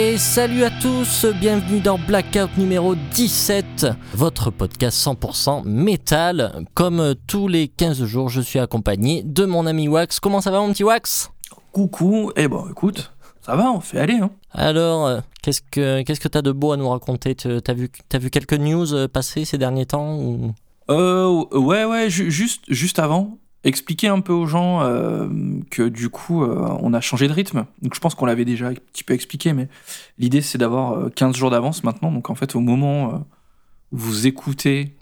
Et salut à tous, bienvenue dans Blackout numéro 17, votre podcast 100% métal. Comme tous les 15 jours, je suis accompagné de mon ami Wax. Comment ça va mon petit Wax? Coucou, eh ben écoute, ça va, on fait aller. Hein. Alors, euh, qu'est-ce que qu'est-ce que t'as de beau à nous raconter? T'as vu, t'as vu quelques news euh, passer ces derniers temps ou... Euh, ouais, ouais, ju- juste, juste avant, expliquer un peu aux gens euh, que du coup, euh, on a changé de rythme. Donc je pense qu'on l'avait déjà un petit peu expliqué, mais l'idée c'est d'avoir euh, 15 jours d'avance maintenant. Donc en fait, au moment euh, où vous écoutez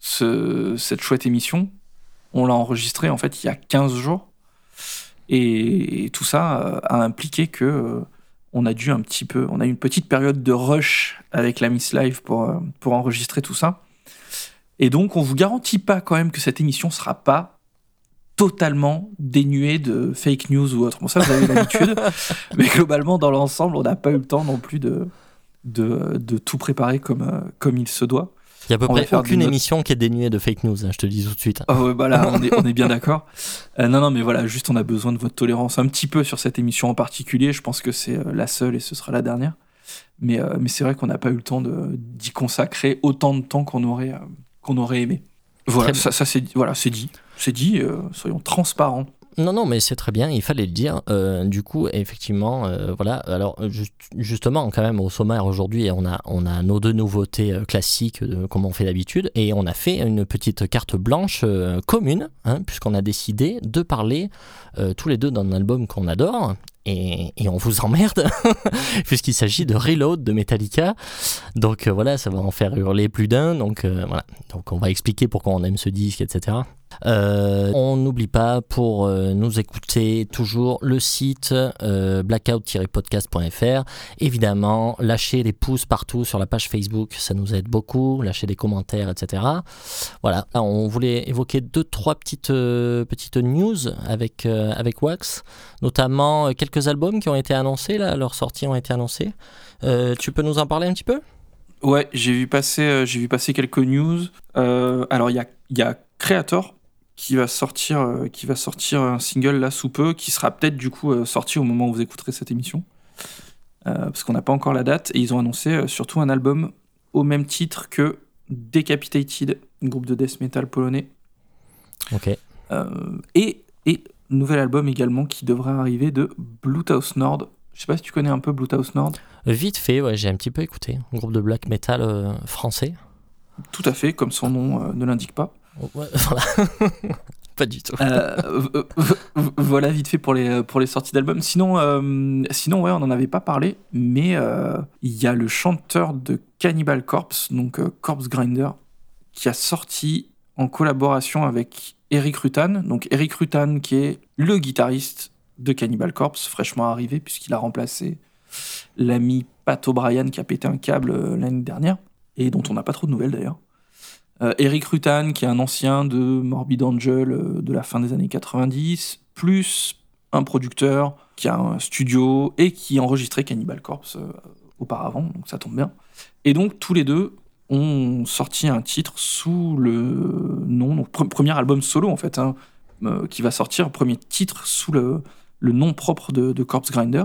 ce- cette chouette émission, on l'a enregistrée en fait il y a 15 jours. Et, tout ça euh, a impliqué que euh, on a dû un petit peu, on a eu une petite période de rush avec la Miss Live pour, euh, pour enregistrer tout ça. Et donc, on vous garantit pas quand même que cette émission sera pas totalement dénuée de fake news ou autre. Bon, ça, vous avez l'habitude. mais globalement, dans l'ensemble, on n'a pas eu le temps non plus de, de, de tout préparer comme, euh, comme il se doit. Il y a à peu On près aucune émission qui est dénuée de fake news, hein, je te le dis tout de suite. Oh, ouais, bah là, on est, on est bien d'accord. Euh, non, non, mais voilà, juste on a besoin de votre tolérance un petit peu sur cette émission en particulier. Je pense que c'est euh, la seule et ce sera la dernière. Mais, euh, mais c'est vrai qu'on n'a pas eu le temps d'y consacrer autant de temps qu'on aurait, euh, qu'on aurait aimé. Voilà, Très ça, ça c'est voilà, c'est dit. C'est dit, euh, soyons transparents. Non, non, mais c'est très bien, il fallait le dire. Euh, du coup, effectivement, euh, voilà. Alors, juste- justement, quand même, au sommaire aujourd'hui, on a, on a nos deux nouveautés classiques, comme on fait d'habitude, et on a fait une petite carte blanche commune, hein, puisqu'on a décidé de parler tous les deux d'un album qu'on adore. Et, et on vous emmerde, puisqu'il s'agit de Reload de Metallica. Donc voilà, ça va en faire hurler plus d'un. Donc voilà, donc on va expliquer pourquoi on aime ce disque, etc. Euh, on n'oublie pas pour euh, nous écouter toujours le site euh, blackout-podcast.fr. Évidemment, lâchez les pouces partout sur la page Facebook, ça nous aide beaucoup. Lâchez des commentaires, etc. Voilà, Là, on voulait évoquer deux trois petites petites news avec avec Wax, notamment quelques albums qui ont été annoncés là, leurs sorties ont été annoncées. Tu peux nous en parler un petit peu? Ouais, j'ai vu passer, vu passer quelques news. Alors il y a, y a Creator qui va sortir, euh, qui va sortir un single là sous peu, qui sera peut-être du coup euh, sorti au moment où vous écouterez cette émission, Euh, parce qu'on n'a pas encore la date. Et ils ont annoncé surtout un album au même titre que Decapitated, groupe de death metal polonais, Ok. Et et nouvel album également qui devrait arriver de Bluetooth Nord. Je sais pas si tu connais un peu Bluetooth Nord. Vite fait, ouais, j'ai un petit peu écouté. Un groupe de black metal euh, français. Tout à fait, comme son nom euh, ne l'indique pas. Voilà. pas du tout. Euh, voilà vite fait pour les pour les sorties d'albums. Sinon euh, sinon ouais on en avait pas parlé, mais euh, il y a le chanteur de Cannibal Corpse donc euh, Corpse Grinder qui a sorti en collaboration avec Eric Rutan. Donc Eric Rutan qui est le guitariste de Cannibal Corpse fraîchement arrivé puisqu'il a remplacé l'ami Pat O'Brien qui a pété un câble euh, l'année dernière et dont on n'a pas trop de nouvelles d'ailleurs. Euh, Eric Rutan, qui est un ancien de Morbid Angel euh, de la fin des années 90, plus un producteur qui a un studio et qui enregistrait Cannibal Corpse euh, auparavant, donc ça tombe bien. Et donc tous les deux ont sorti un titre sous le nom, donc pre- premier album solo en fait, hein, euh, qui va sortir, premier titre sous le, le nom propre de, de Corpse Grinder.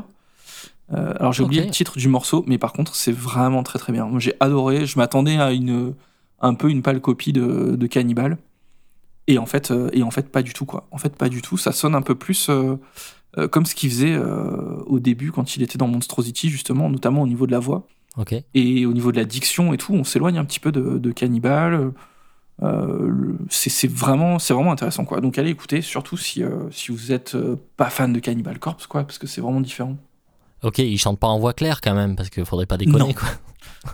Euh, alors j'ai oublié le titre du morceau, mais par contre c'est vraiment très très bien. Moi j'ai adoré, je m'attendais à une un peu une pâle copie de, de Cannibal. Et en fait, euh, et en fait, pas du tout quoi. En fait, pas du tout. Ça sonne un peu plus euh, euh, comme ce qu'il faisait euh, au début quand il était dans Monstrosity justement, notamment au niveau de la voix et au niveau de la diction et tout. On s'éloigne un petit peu de, de Cannibal. Euh, c'est vraiment, c'est vraiment intéressant quoi. Donc allez écouter, surtout si si vous êtes pas fan de Cannibal Corpse quoi, parce que c'est vraiment différent. Ok, il chante pas en voix claire quand même, parce qu'il faudrait pas déconner, Non. quoi.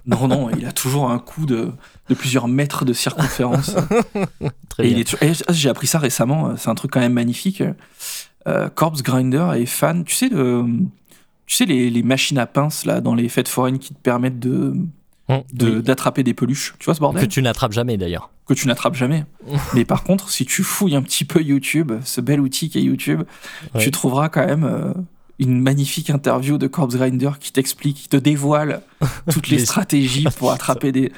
Non non, il a toujours un coup de, de plusieurs mètres de circonférence. Très Et bien. toujours- et j'ai appris ça récemment, euh, c'est un truc quand même magnifique. Euh, Corpse Grinder est fan, tu sais, de, tu sais les, les machines à pince là, dans les fêtes foraines qui te permettent de Hum, de- oui. d'attraper des peluches. Tu vois ce Que bordel tu n'attrapes jamais d'ailleurs. que tu n'attrapes jamais. Mais par contre, si tu fouilles un petit peu YouTube, ce bel outil qu'est YouTube, Ouais. tu trouveras quand même euh, une magnifique interview de Corpse Grinder qui t'explique, qui te dévoile toutes les stratégies pour attraper des.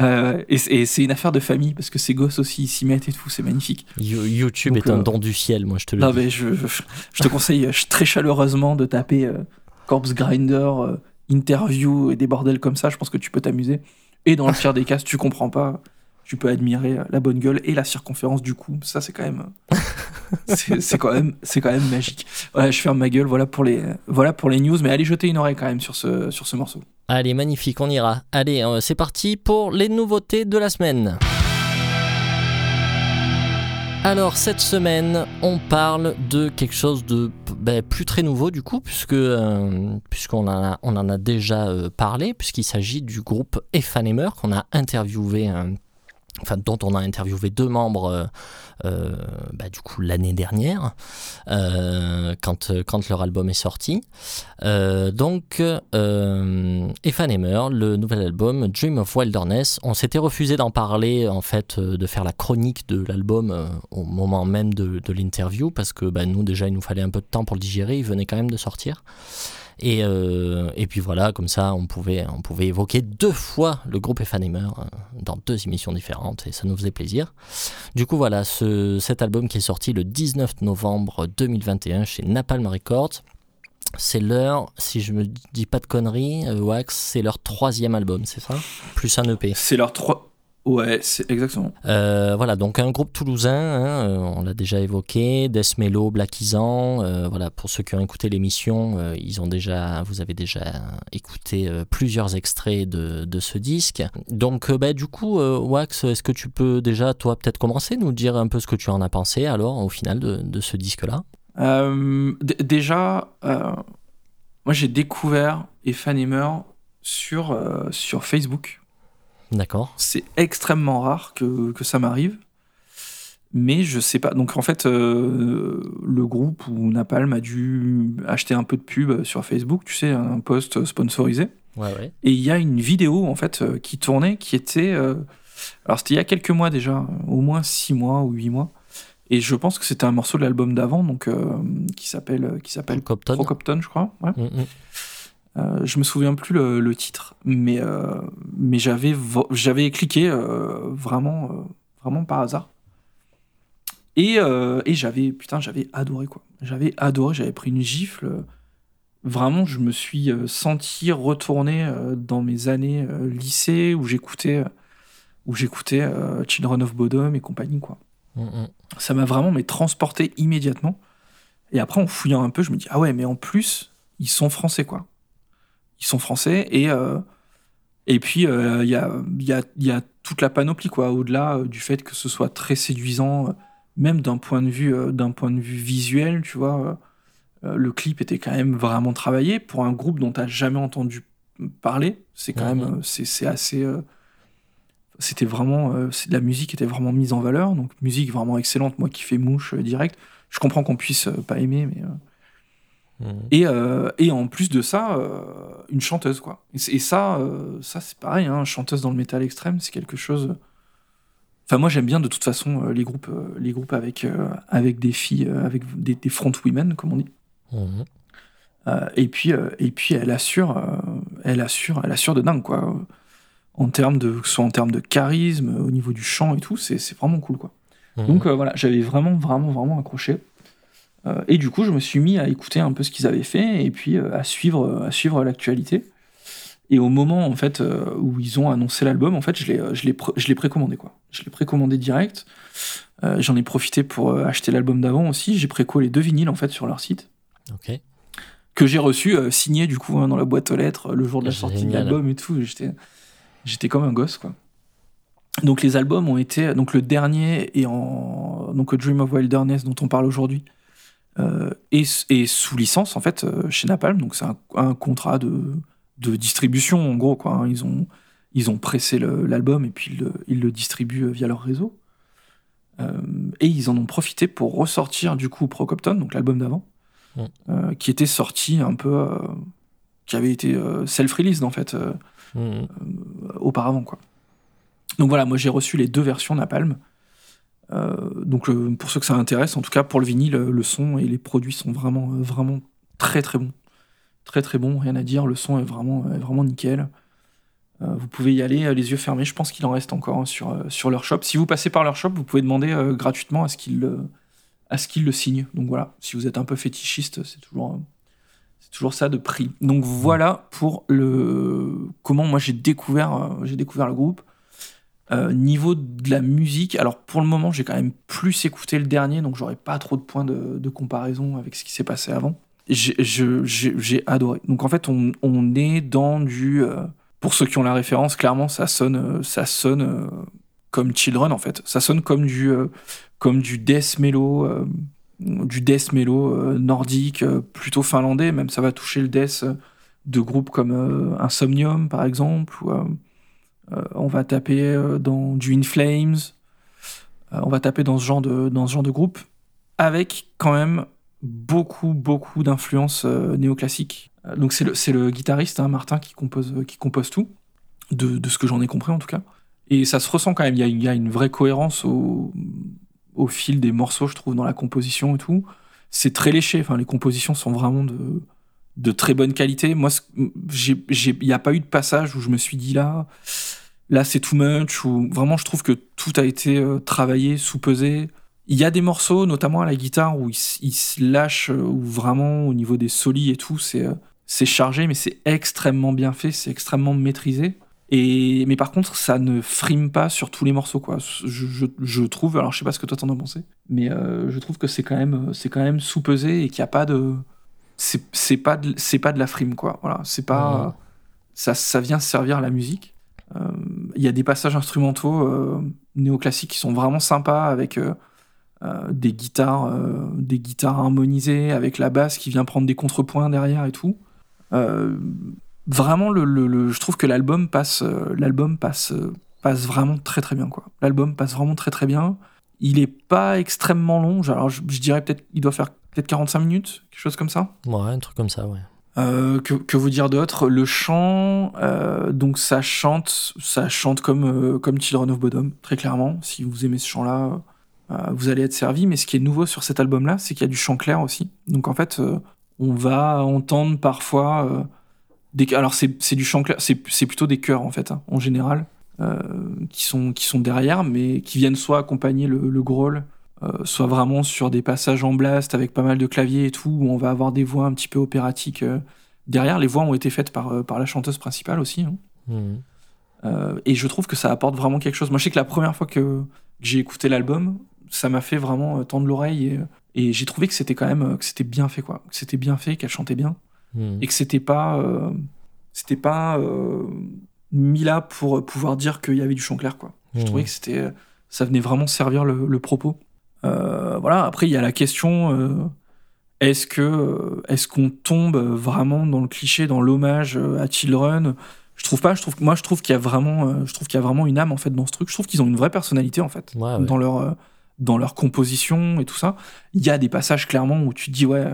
Euh, et c'est- et c'est une affaire de famille parce que ces gosses aussi ils s'y mettent et tout, c'est magnifique. You- YouTube Donc, est un euh, don du ciel, moi je te le Non, dis. mais je, je, je te conseille euh, très chaleureusement de taper euh, Corpse Grinder, interviews et des bordels comme ça, je pense que tu peux t'amuser. Et dans le pire des cas, si tu comprends pas, tu peux admirer la bonne gueule et la circonférence du cou. Ça, c'est quand même, c'est quand même, c'est quand même magique. Ouais, je ferme ma gueule. Voilà pour les, voilà pour les news. Mais allez jeter une oreille quand même sur ce, sur ce morceau. Allez, magnifique, on ira. Allez, euh, c'est parti pour les nouveautés de la semaine. Alors cette semaine, on parle de quelque chose de ben, plus très nouveau du coup, puisque euh, puisqu'on en a, on en a déjà euh, parlé, puisqu'il s'agit du groupe Effanemer qu'on a interviewé enfin dont on a interviewé deux membres euh, euh, bah, du coup l'année dernière euh, quand, quand leur album est sorti. Donc Ethan Hammer le nouvel album Dream of Wilderness on s'était refusé d'en parler en fait de faire la chronique de l'album au moment même de, de l'interview parce que bah, nous déjà il nous fallait un peu de temps pour le digérer il venait quand même de sortir et, euh, et puis voilà, comme ça, on pouvait, on pouvait évoquer deux fois le groupe Effanemer euh, dans deux émissions différentes et ça nous faisait plaisir. Du coup, voilà, ce, cet album qui est sorti le 19 novembre 2021 chez Napalm Records. C'est leur, si je me dis pas de conneries, euh, Wax, c'est leur troisième album, c'est ça? Plus un EP. C'est leur trois. Ouais, c'est exactement. Euh, voilà, donc un groupe toulousain, hein, euh, on l'a déjà évoqué, Death Mellow, Black Isan, euh, voilà, pour ceux qui ont écouté l'émission, ils ont déjà, vous avez déjà écouté plusieurs extraits de, de, ce disque. Donc, bah, du coup, Wax, est-ce que tu peux déjà, toi, peut-être commencer, nous dire un peu ce que tu en as pensé, alors, au final, de, de ce disque-là? Déjà, moi, j'ai découvert Effanemer sur, sur Facebook. D'accord. C'est extrêmement rare que, que ça m'arrive. Mais je sais pas. Donc en fait, euh, le groupe ou Napalm a dû acheter un peu de pub sur Facebook, tu sais, un post sponsorisé. Ouais, ouais. Et il y a une vidéo en fait euh, qui tournait, qui était. Euh, alors c'était il y a quelques mois déjà, au moins six mois ou huit mois. Et je pense que c'était un morceau de l'album d'avant, donc qui s'appelle qui s'appelle Procopton, je crois. Ouais. Mm, mm. Euh, je me souviens plus le, titre, mais, euh, mais j'avais, j'avais cliqué euh, vraiment, vraiment par hasard. Et, et j'avais, putain, j'avais adoré quoi. J'avais adoré, j'avais pris une gifle. Vraiment, je me suis senti retourner dans mes années lycée où j'écoutais, où j'écoutais Children of Bodom et compagnie quoi. Mm, mm. Ça m'a vraiment mais transporté immédiatement. Et après, en fouillant un peu, je me dis ah ouais, mais en plus, ils sont français quoi ils sont français et euh, et puis euh, il y, a, y, a, y, a, toute la panoplie quoi au-delà euh, du fait que ce soit très séduisant même d'un point de vue d'un point de vue visuel tu vois le clip était quand même vraiment travaillé. Pour un groupe dont tu n'as jamais entendu parler c'est quand même c'est assez c'était vraiment la musique était vraiment mise en valeur. Donc musique vraiment excellente. Moi qui fais mouche direct. Je comprends qu'on puisse pas aimer mais Mmh. Et, euh, et, en plus de ça, euh, une chanteuse, quoi. Et, ça, euh, ça c'est pareil, hein, chanteuse dans le métal extrême, c'est quelque chose. Enfin, moi, j'aime bien de toute façon les groupes, les groupes avec, avec des filles, avec des, des front women, comme on dit. Mmh. et puis, et puis, elle assure, elle assure, elle assure de dingue, quoi. En termes de, soit en termes de charisme, au niveau du chant et tout, c'est vraiment cool, quoi. Mmh. Donc voilà, j'avais vraiment, vraiment, vraiment accroché. Euh, et du coup, je me suis mis à écouter un peu ce qu'ils avaient fait et puis euh, à suivre, à suivre l'actualité. Et au moment en fait euh, où ils ont annoncé l'album, en fait, je l'ai, je l'ai, je l'ai précommandé quoi. Je l'ai précommandé direct. j'en ai profité pour acheter l'album d'avant aussi. J'ai préco les deux vinyles en fait sur leur site. Ok. Que j'ai reçu signé du coup hein, dans la boîte aux lettres le jour de la sortie de l'album et tout. J'étais, j'étais comme un gosse quoi. Donc les albums ont été donc le dernier et en donc Dream of Wilderness dont on parle aujourd'hui euh, et, sous licence en fait euh, chez Napalm. Donc c'est un, contrat de, de, distribution en gros quoi. Hein. Ils ont ils ont pressé l'album et puis ils le, ils le, distribuent euh, via leur réseau. et ils en ont profité pour ressortir du coup Procopton, donc l'album d'avant, mm. qui était sorti un peu, qui avait été self-released en fait mm. auparavant quoi. Donc voilà, moi j'ai reçu les deux versions Napalm. Euh, donc pour ceux que ça intéresse, en tout cas pour le vinyle, le son et les produits sont vraiment, euh, vraiment très très bons. Très très bons, rien à dire, le son est vraiment, vraiment nickel. Euh, vous pouvez y aller les yeux fermés, je pense qu'il en reste encore hein, sur, leur shop. Si vous passez par leur shop, vous pouvez demander gratuitement à ce qu'ils le signent. Donc voilà, si vous êtes un peu fétichiste, c'est toujours, ça de prix. Donc voilà pour le comment moi euh, j'ai découvert le groupe. Euh, niveau de la musique, alors pour le moment j'ai quand même plus écouté le dernier, donc j'aurais pas trop de points de, comparaison avec ce qui s'est passé avant. J'ai adoré. Donc en fait on, est dans du... euh, pour ceux qui ont la référence, clairement ça sonne, euh, ça sonne comme Children en fait. Ça sonne comme du, comme du death mellow, du death mellow nordique, plutôt finlandais, même ça va toucher le death de groupes comme Insomnium par exemple, on va taper euh, dans du In Flames, euh, on va taper dans ce genre de, dans ce genre de groupe, avec quand même beaucoup, beaucoup d'influences euh, néoclassiques. Euh, donc c'est le, le guitariste, hein, Martin, qui compose, qui compose tout, de, de ce que j'en ai compris en tout cas. Et ça se ressent quand même, il y a, y a une vraie cohérence au, au fil des morceaux, je trouve, dans la composition et tout. C'est très léché, enfin, les compositions sont vraiment de, de très bonne qualité. Moi, il n'y a pas eu de passage où je me suis dit là, là c'est too much, ou vraiment je trouve que tout a été euh, travaillé, sous-pesé. Il y a des morceaux, notamment à la guitare, où il, il se lâche, euh, où vraiment au niveau des solis et tout, c'est euh, c'est chargé, mais c'est extrêmement bien fait, c'est extrêmement maîtrisé. Et, mais par contre, ça ne frime pas sur tous les morceaux, quoi. Je, je- trouve, alors je sais pas ce que toi t'en as pensé, mais je trouve que c'est quand même, c'est quand même sous-pesé et qu'il n'y a pas de, c'est pas de, c'est pas de la frime, quoi. Voilà, c'est pas, Ouais. ça, ça vient servir la musique. Euh, Il y a des passages instrumentaux euh, néoclassiques qui sont vraiment sympas avec euh, euh, des guitares, euh, des guitares harmonisées, avec la basse qui vient prendre des contrepoints derrière et tout. Euh, vraiment, le, le- le- je trouve que l'album passe, euh, l'album passe, euh, passe vraiment très très bien, quoi. L'album passe vraiment très très bien. Il est pas extrêmement long. Alors, je, je dirais peut-être, il doit faire peut-être 45 minutes, quelque chose comme ça. Ouais, un truc comme ça, ouais. Euh, que, que vous dire d'autre? Le chant, euh, donc ça chante, ça chante comme euh, comme Children of Bodom, très clairement. Si vous aimez ce chant-là, vous allez être servi. Mais ce qui est nouveau sur cet album-là, c'est qu'il y a du chant clair aussi. Donc en fait, on va entendre parfois des. Alors c'est du chant clair, c'est plutôt des chœurs en fait, hein, en général, qui sont qui sont derrière, mais qui viennent soit accompagner le, le growl. Euh, soit vraiment sur des passages en blast avec pas mal de claviers et tout, où on va avoir des voix un petit peu opératiques euh, derrière. Les voix ont été faites par, euh, par la chanteuse principale aussi. hein. Euh, et je trouve que ça apporte vraiment quelque chose. Moi, je sais que la première fois que, que j'ai écouté l'album, ça m'a fait vraiment tendre l'oreille et, et j'ai trouvé que c'était quand même que c'était bien fait, quoi. Que c'était bien fait, qu'elle chantait bien Mhm. et que c'était pas euh, c'était pas euh, mis là pour pouvoir dire qu'il y avait du chant clair, quoi. Je Mhm. trouvais que c'était ça venait vraiment servir le, le propos. Euh, voilà. Après, il y a la question euh, est-ce que euh, est-ce qu'on tombe vraiment dans le cliché, dans l'hommage à Children Je trouve pas. Je trouve moi, je trouve qu'il y a vraiment, je trouve qu'il y a vraiment une âme en fait dans ce truc. Je trouve qu'ils ont une vraie personnalité en fait Ouais, ouais. dans leur dans leur composition et tout ça. Il y a des passages clairement où tu te dis ouais,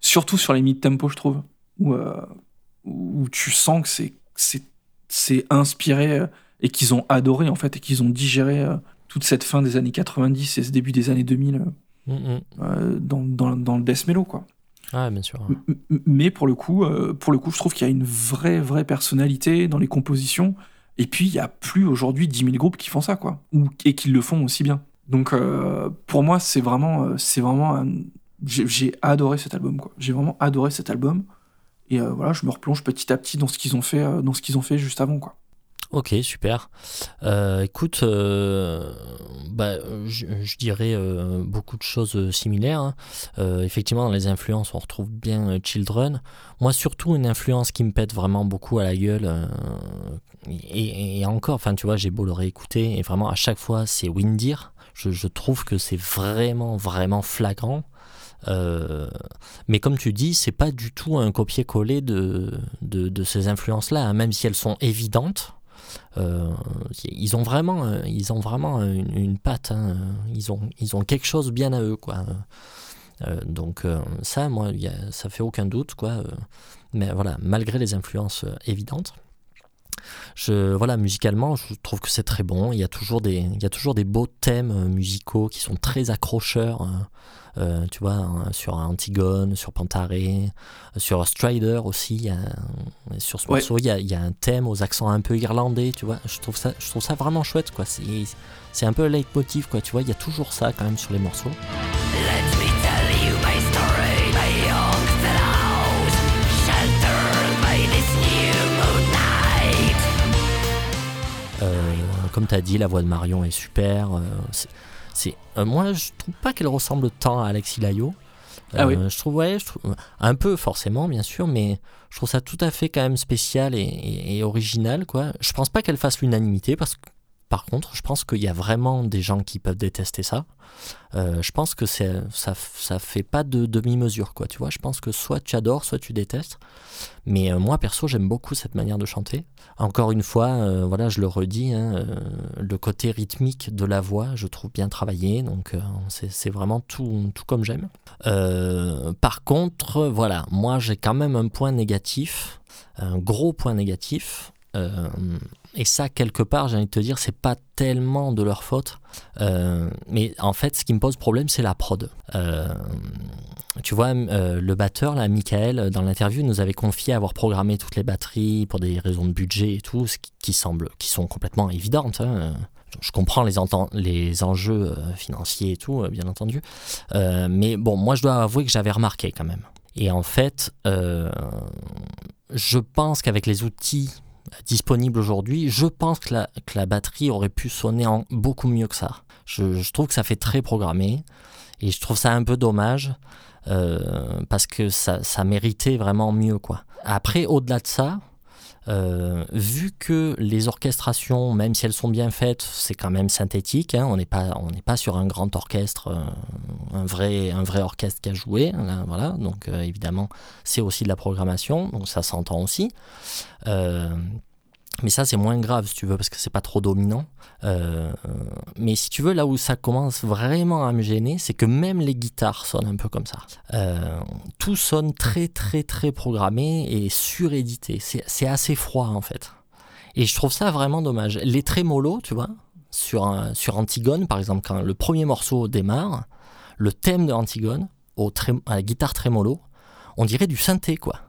surtout sur les mid tempo, je trouve, où euh, où tu sens que c'est c'est c'est inspiré et qu'ils ont adoré en fait et qu'ils ont digéré toute cette fin des années 90 et ce début des années 2000 euh, Mhm. euh, dans, dans, dans le death mellow quoi. Ouais, bien sûr. M- Mais pour le coup, euh, pour le coup, je trouve qu'il y a une vraie vraie personnalité dans les compositions. Et puis il y a plus aujourd'hui 10 000 groupes qui font ça quoi, ou et qui le font aussi bien. Donc euh, pour moi, c'est vraiment c'est vraiment un- j'ai adoré cet album quoi. J'ai vraiment adoré cet album. Et voilà, je me replonge petit à petit dans ce qu'ils ont fait dans ce qu'ils ont fait juste avant quoi. Ok, super. Euh, écoute, euh, bah, je, dirais euh, beaucoup de choses euh, similaires. hein. Effectivement, dans les influences, on retrouve bien Children. Moi, surtout, une influence qui me pète vraiment beaucoup à la gueule. et, encore, enfin, tu vois, j'ai beau le réécouter, et vraiment, à chaque fois, c'est Windir. Je, trouve que c'est vraiment, vraiment flagrant. Mais comme tu dis, c'est pas du tout un copier-coller de, de, de ces influences-là, hein, même si elles sont évidentes. Euh, ils ont vraiment, euh, ils ont vraiment une, une patte. hein. Ils ont, ils ont quelque chose bien à eux, quoi. Euh, donc euh, ça, moi, y ça fait aucun doute, quoi. Euh, mais voilà, malgré les influences euh, évidentes, je, voilà, musicalement, je trouve que c'est très bon. Il y a toujours des, il y a toujours des beaux thèmes euh, musicaux qui sont très accrocheurs. Euh, tu vois, hein, sur Antigone, sur Pantaré, sur Strider aussi. Sur ce morceau, il y, a un thème aux accents un peu irlandais, tu vois. Je trouve ça, je trouve ça vraiment chouette, quoi. C'est un peu le leitmotiv, quoi. Tu vois, il y a toujours ça quand même sur les morceaux. Euh, comme tu as dit, la voix de Marion est super. Euh, c'est, moi, je trouve pas qu'elle ressemble tant à Alexis Layo. Ah oui. je trouve, ouais, je trouve, un peu forcément, bien sûr, mais je trouve ça tout à fait quand même spécial et, et original, quoi. Je pense pas qu'elle fasse l'unanimité parce que par contre, je pense qu'il y a vraiment des gens qui peuvent détester ça. Euh, je pense que ça, ça fait pas de demi-mesure, quoi. Tu vois, je pense que soit tu adores, soit tu détestes. Mais euh, moi, perso, j'aime beaucoup cette manière de chanter. Encore une fois, euh, voilà, je le redis, hein, le côté rythmique de la voix, je trouve bien travaillé. Donc, c'est vraiment tout, tout comme j'aime. par contre, voilà, moi, j'ai quand même un point négatif, un gros point négatif. Et ça, quelque part, j'ai envie de te dire, c'est pas tellement de leur faute. Euh, mais en fait, ce qui me pose problème, c'est la prod. Euh, tu vois, euh, le batteur, là, Michael, dans l'interview, nous avait confié avoir programmé toutes les batteries pour des raisons de budget et tout, ce qui, semble, qui sont complètement évidentes. Hein. Je comprends les enjeux financiers et tout, bien entendu. mais bon, moi, je dois avouer que j'avais remarqué quand même. Et en fait, je pense qu'avec les outils disponible aujourd'hui, je pense que la, que la, batterie aurait pu sonner en beaucoup mieux que ça. Je, trouve que ça fait très programmé et je trouve ça un peu dommage euh, parce que ça, ça, méritait vraiment mieux. quoi. Après, au-delà de ça, euh, vu que les orchestrations, même si elles sont bien faites, c'est quand même synthétique. Hein, on n'est pas, on pas sur un grand orchestre, euh, un vrai, un vrai orchestre qui a joué. voilà. Donc évidemment, c'est aussi de la programmation, donc ça s'entend aussi. Mais ça, c'est moins grave, si tu veux, parce que c'est pas trop dominant. Euh, mais si tu veux, là où ça commence vraiment à me gêner, c'est que même les guitares sonnent un peu comme ça. Euh, tout sonne très, très, très programmé et surédité. C'est assez froid, en fait. Et je trouve ça vraiment dommage. Les trémolos, tu vois, sur, sur Antigone, par exemple, quand le premier morceau démarre, le thème de Antigone, au à la guitare trémolo, on dirait du synthé, quoi.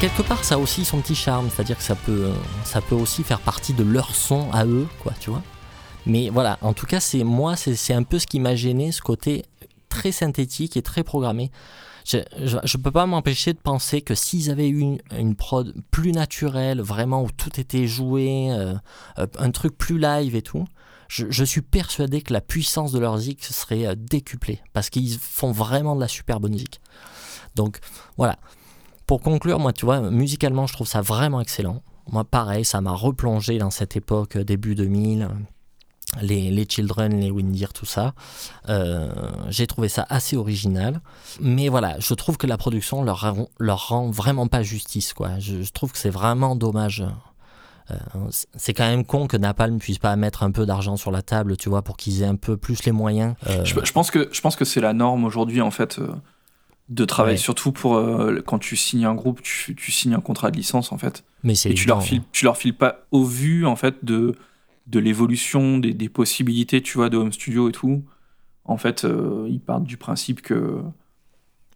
Quelque part, ça a aussi son petit charme, c'est-à-dire que ça peut, ça peut aussi faire partie de leur son à eux, quoi, tu vois. Mais voilà, en tout cas, c'est moi, c'est un peu ce qui m'a gêné, ce côté très synthétique et très programmé. Je ne peux pas m'empêcher de penser que s'ils avaient eu une, prod plus naturelle, vraiment où tout était joué, euh, euh, un truc plus live et tout, je, je, suis persuadé que la puissance de leurs X serait euh, décuplée parce qu'ils font vraiment de la super bonne musique. Donc voilà, pour conclure, moi, tu vois, musicalement, je trouve ça vraiment excellent. Moi, pareil, ça m'a replongé dans cette époque euh, début 2000. Les, les, Children, les Windir, tout ça. Euh, j'ai trouvé ça assez original. Mais voilà, je trouve que la production leur, leur rend vraiment pas justice. Quoi. Je, trouve que c'est vraiment dommage. Euh, c'est quand même con que Napalm puisse pas mettre un peu d'argent sur la table, tu vois, pour qu'ils aient un peu plus les moyens. Je, je, pense que, je pense que c'est la norme aujourd'hui, en fait de travail, surtout pour euh, quand tu signes un groupe, tu, tu, signes un contrat de licence en fait. Mais c'est et tu leur files, tu leur files pas au vu en fait de de l'évolution des, des, possibilités, tu vois, de home studio et tout. En fait, euh, ils partent du principe que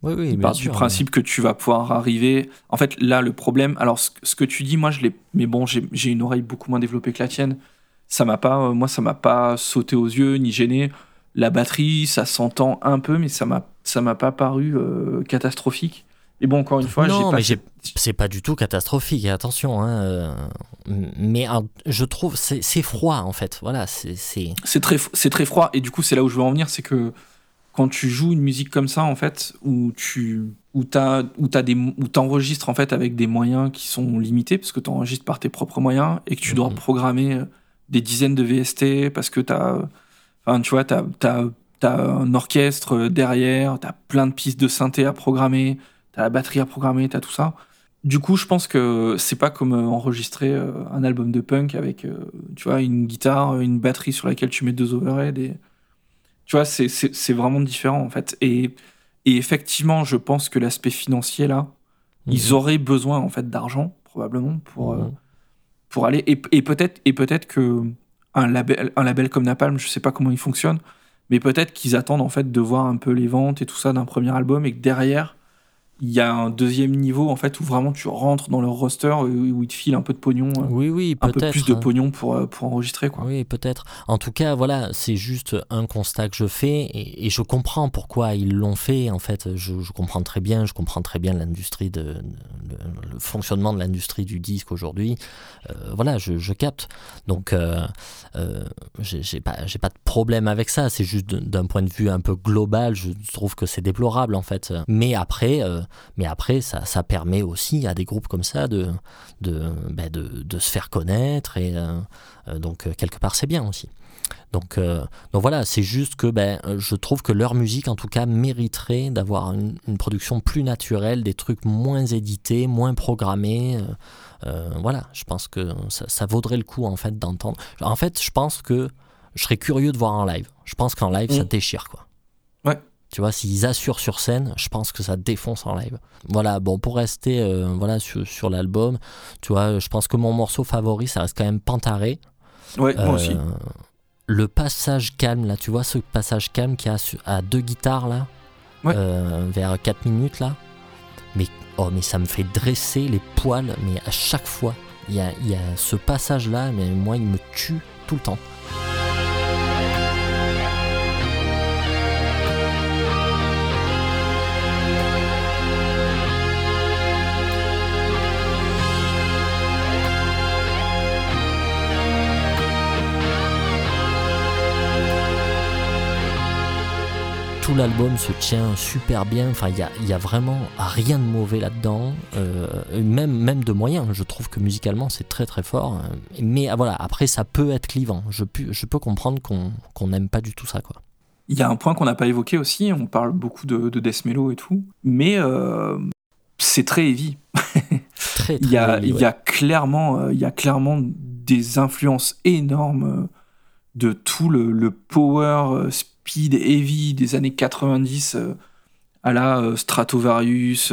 oui, oui, ils partent du principe que tu vas pouvoir arriver. En fait, là, le problème. Alors, ce, que tu dis, moi, je l'ai. Mais bon, j'ai une oreille beaucoup moins développée que la tienne. Ça m'a pas. Euh, moi, ça m'a pas sauté aux yeux ni gêné. La batterie, ça s'entend un peu, mais ça m'a ça m'a pas paru euh, catastrophique. Et bon, encore une fois, non, pas... mais c'est pas du tout catastrophique. Attention, hein, euh, mais je trouve c'est froid en fait. Voilà, c'est c'est très c'est très froid. Et du coup, c'est là où je veux en venir, c'est que quand tu joues une musique comme ça, en fait, où tu où t'as où des où t'enregistres en fait avec des moyens qui sont limités parce que tu enregistres par tes propres moyens et que tu dois mhm. programmer euh, des dizaines de VST parce que t'as enfin tu vois t'as as, t'as un orchestre derrière, t'as plein de pistes de synthé à programmer, t'as la batterie à programmer, t'as tout ça. Du coup, je pense que c'est pas comme euh, enregistrer euh, un album de punk avec, euh, tu vois, une guitare, une batterie sur laquelle tu mets deux overheads. Et... Tu vois, c'est vraiment différent en fait. Et, et, effectivement, je pense que l'aspect financier là, mhm. ils auraient besoin en fait d'argent probablement pour mhm. pour aller. Et, et peut-être et peut-être que un label, un label comme Napalm, je sais pas comment il fonctionne, mais peut-être qu'ils attendent en fait de voir un peu les ventes et tout ça d'un premier album et que derrière il y a un deuxième niveau en fait où vraiment tu rentres dans leur roster euh, où ils te filent un peu de pognon euh, Oui, oui, un peu peut-être. plus de hein. pognon pour, euh, pour enregistrer quoi Oui, peut-être. En tout cas, voilà, c'est juste un constat que je fais et, et je comprends pourquoi ils l'ont fait. En fait, je, je comprends très bien, je comprends très bien l'industrie de, de- le, le fonctionnement de l'industrie du disque aujourd'hui. Euh, voilà, je, je capte. Donc, euh, euh, j'ai pas, j'ai pas de problème avec ça. C'est juste d'un- point de vue un peu global, je trouve que c'est déplorable en fait. Mais après, mais après, ça, ça permet aussi à des groupes comme ça de, de, ben, de, de se faire connaître et euh, euh, donc euh, quelque part c'est bien aussi. Donc, euh, donc voilà, c'est juste que ben, je trouve que leur musique en tout cas mériterait d'avoir une, une production plus naturelle, des trucs moins édités, moins programmés. euh, voilà, je pense que ça, ça vaudrait le coup en fait d'entendre. En fait, je pense que je serais curieux de voir en live. Je pense qu'en live ça Mm. déchire quoi. Tu vois, s'ils assurent sur scène, je pense que ça défonce en live. Voilà, bon, pour rester euh, voilà, sur, sur l'album, tu vois, je pense que mon morceau favori, ça reste quand même Pantaré. ouais moi Euh, aussi Le passage calme, là, tu vois, ce passage calme qui a à deux guitares, là, Ouais. euh, vers 4 minutes, là. Mais, oh, mais ça me fait dresser les poils, mais à chaque fois. Il y a, il y a ce passage-là, mais moi, il me tue tout le temps. Tout l'album se tient super bien. Enfin, il y a, y a vraiment rien de mauvais là-dedans, euh, même, même de moyen. Je trouve que musicalement, c'est très très fort. Mais ah, voilà, après, ça peut être clivant. Je, pu- je peux comprendre qu'on n'aime pas du tout ça, quoi. il y a un point qu'on n'a pas évoqué aussi on parle beaucoup de, de death mellow et tout mais euh, c'est très heavy Très, très il y a, heavy, il ouais. y a clairement euh, il y a clairement des influences énormes de tout le, le power euh, speed heavy des années 90 euh, à la euh, Stratovarius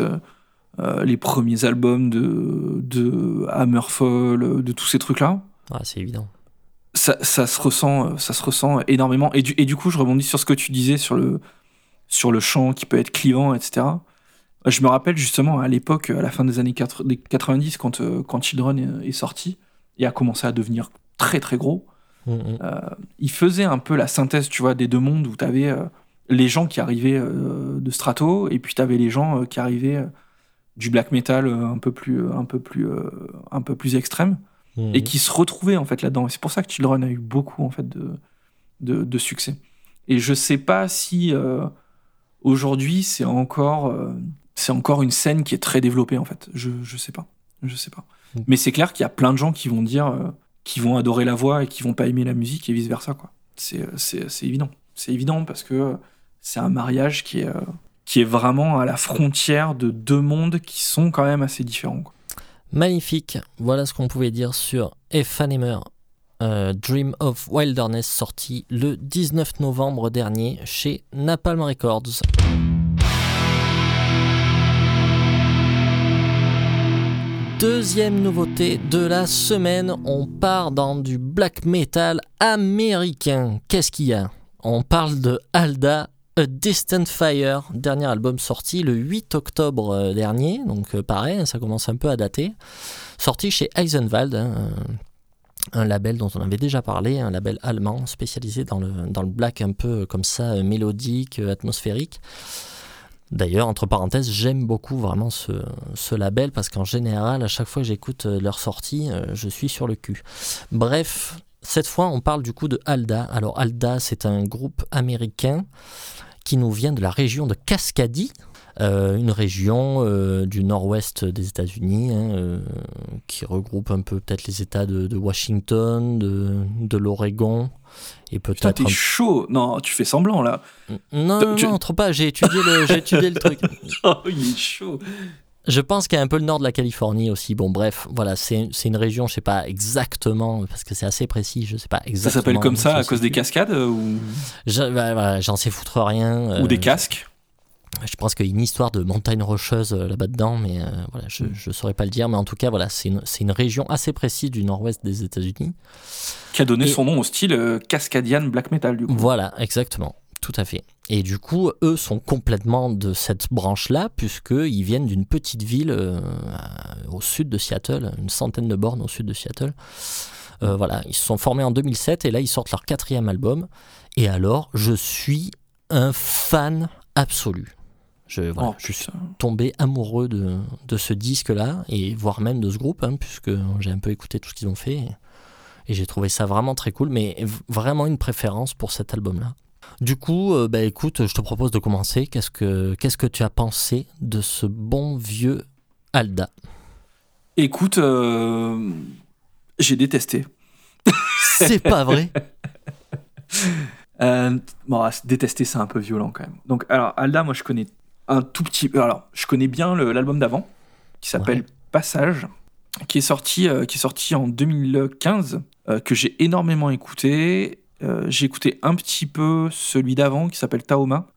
euh, les premiers albums de, de Hammerfall de tous ces trucs là Ouais, c'est évident. ça, ça se ressent ça se ressent énormément. Et du, et du coup je rebondis sur ce que tu disais sur le sur le chant qui peut être clivant etc je me rappelle justement à l'époque à la fin des années 4 des 90 quand quand Children est sorti et a commencé à devenir très très gros Mm, mm. il faisait un peu la synthèse tu vois des deux mondes où tu avais les gens qui arrivaient euh, de strato et puis tu avais les gens euh, qui arrivaient euh, du black metal euh, un peu plus euh, un peu plus euh, un peu plus extrême Mm, et qui se retrouvaient en fait là-dedans. C'est pour ça que Children a eu beaucoup en fait de, de, de succès. Et je sais pas si euh, aujourd'hui c'est encore euh, c'est encore une scène qui est très développée en fait. Je je sais pas, je sais pas. Mais c'est clair qu'il y a plein de gens qui vont dire euh, qui vont adorer la voix et qui vont pas aimer la musique et vice versa quoi. C'est évident. C'est évident parce que c'est un mariage qui est euh, qui est vraiment à la frontière de deux mondes qui sont quand même assez différents. Magnifique. Voilà ce qu'on pouvait dire sur Effanemer. euh, Dream of Wilderness sorti le 19 novembre dernier chez Napalm Records. Deuxième nouveauté de la semaine, on part dans du black metal américain. Qu'est-ce qu'il y a? On parle de Alda, A Distant Fire, dernier album sorti le 8 octobre euh, dernier, donc euh, pareil, ça commence un peu à dater. Sorti chez Eisenwald, hein, un, un label dont on avait déjà parlé, un label allemand spécialisé dans le, dans le black un peu comme ça, euh, mélodique, euh, atmosphérique. D'ailleurs, entre parenthèses, j'aime beaucoup vraiment ce, label parce qu'en général, à chaque fois que j'écoute euh, leur sortie, euh, je suis sur le cul. Bref, cette fois, on parle du coup de Alda. Alors, Alda, c'est un groupe américain qui nous vient de la région de Cascadie, euh, une région du nord-ouest des États-Unis hein, qui regroupe un peu peut-être les États de, Washington, de l'Oregon et peut-être. t'es chaud. Non, tu fais semblant là. Non, non, tu- non, trop pas. J'ai étudié le, j'ai étudié le truc. Oh, il est chaud. Je pense qu'il y a un peu le nord de la Californie aussi. Bon, bref, voilà, c'est c'est une région, je sais pas exactement, parce que c'est assez précis, je sais pas Ça exactement. s'appelle comme ça à se cause des cascades euh, ou, Je- bah, J'en sais foutre rien. ou euh, des casques Je pense qu'il y a une histoire de montagne rocheuse euh, là-bas dedans, mais euh, voilà, je Mm. ne saurais pas le dire. Mais en tout cas, voilà, c'est une, région assez précise du nord-ouest des États-Unis. qui a donné Et- son nom au style euh, Cascadian Black Metal du coup. Voilà, exactement. Tout à fait. Et du coup, eux sont complètement de cette branche-là, puisqu'ils viennent d'une petite ville euh, au sud de Seattle, une centaine de bornes au sud de Seattle. Voilà, ils se sont formés en 2007 et là ils sortent leur quatrième album. Et alors, je suis un fan absolu. Je, voilà, Oh, je suis tombé amoureux de, de ce disque-là, et voire même de ce groupe, hein, puisque j'ai un peu écouté tout ce qu'ils ont fait. Et, et j'ai trouvé ça vraiment très cool, mais vraiment une préférence pour cet album-là. Du coup, euh, bah, écoute, je te propose de commencer. Qu'est-ce que, qu'est-ce que tu as pensé de ce bon vieux Alda? Écoute, euh, j'ai détesté. C'est pas vrai Euh, bon, ah, détester, c'est un peu violent quand même. Donc, alors, Alda, moi, je connais un tout petit peu. Alors, je connais bien l'album d'avant, qui s'appelle Ouais. Passage, qui est sorti, euh, qui est sorti en 2015, euh, que j'ai énormément écouté. Euh, j'ai écouté un petit peu celui d'avant qui s'appelle Taoma.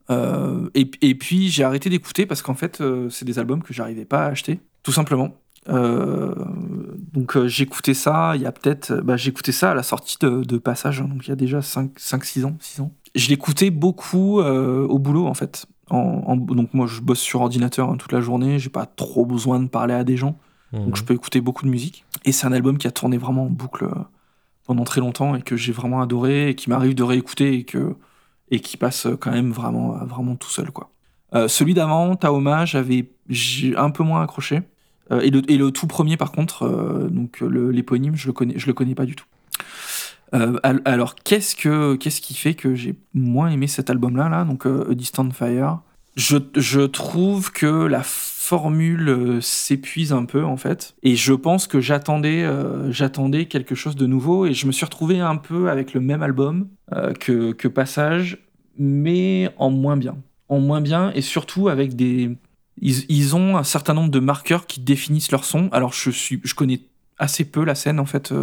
Et, et puis j'ai arrêté d'écouter parce qu'en fait, c'est des albums que j'arrivais pas à acheter, tout simplement. Donc j'ai écouté ça il y a peut-être. Bah, j'ai écouté ça à la sortie de, de Passage, hein, donc il y a déjà 5-6 ans, 6 ans. Je l'écoutais beaucoup au boulot en fait. En, en- donc moi je bosse sur ordinateur hein, toute la journée, j'ai pas trop besoin de parler à des gens. Donc je peux écouter beaucoup de musique. Et c'est un album qui a tourné vraiment en boucle euh, pendant très longtemps et que j'ai vraiment adoré et qui m'arrive de réécouter et, que, et qui passe euh, quand même vraiment, euh, vraiment tout seul. Quoi. Euh, celui d'avant, Taoma, j'avais un peu moins accroché. Euh, et, le, et le tout premier, par contre, euh, donc l'éponyme, je le connais, je le connais pas du tout. Euh, al- alors, qu'est-ce que qu'est-ce qui fait que j'ai moins aimé cet album-là, là, donc euh, A Distant Fire je, trouve que la formule euh, s'épuise un peu en fait, et je pense que j'attendais quelque chose de nouveau, et je me suis retrouvé un peu avec le même album que, Passage, mais en moins bien, en moins bien, et surtout avec des ils, ont un certain nombre de marqueurs qui définissent leur son. Alors je connais assez peu la scène en fait.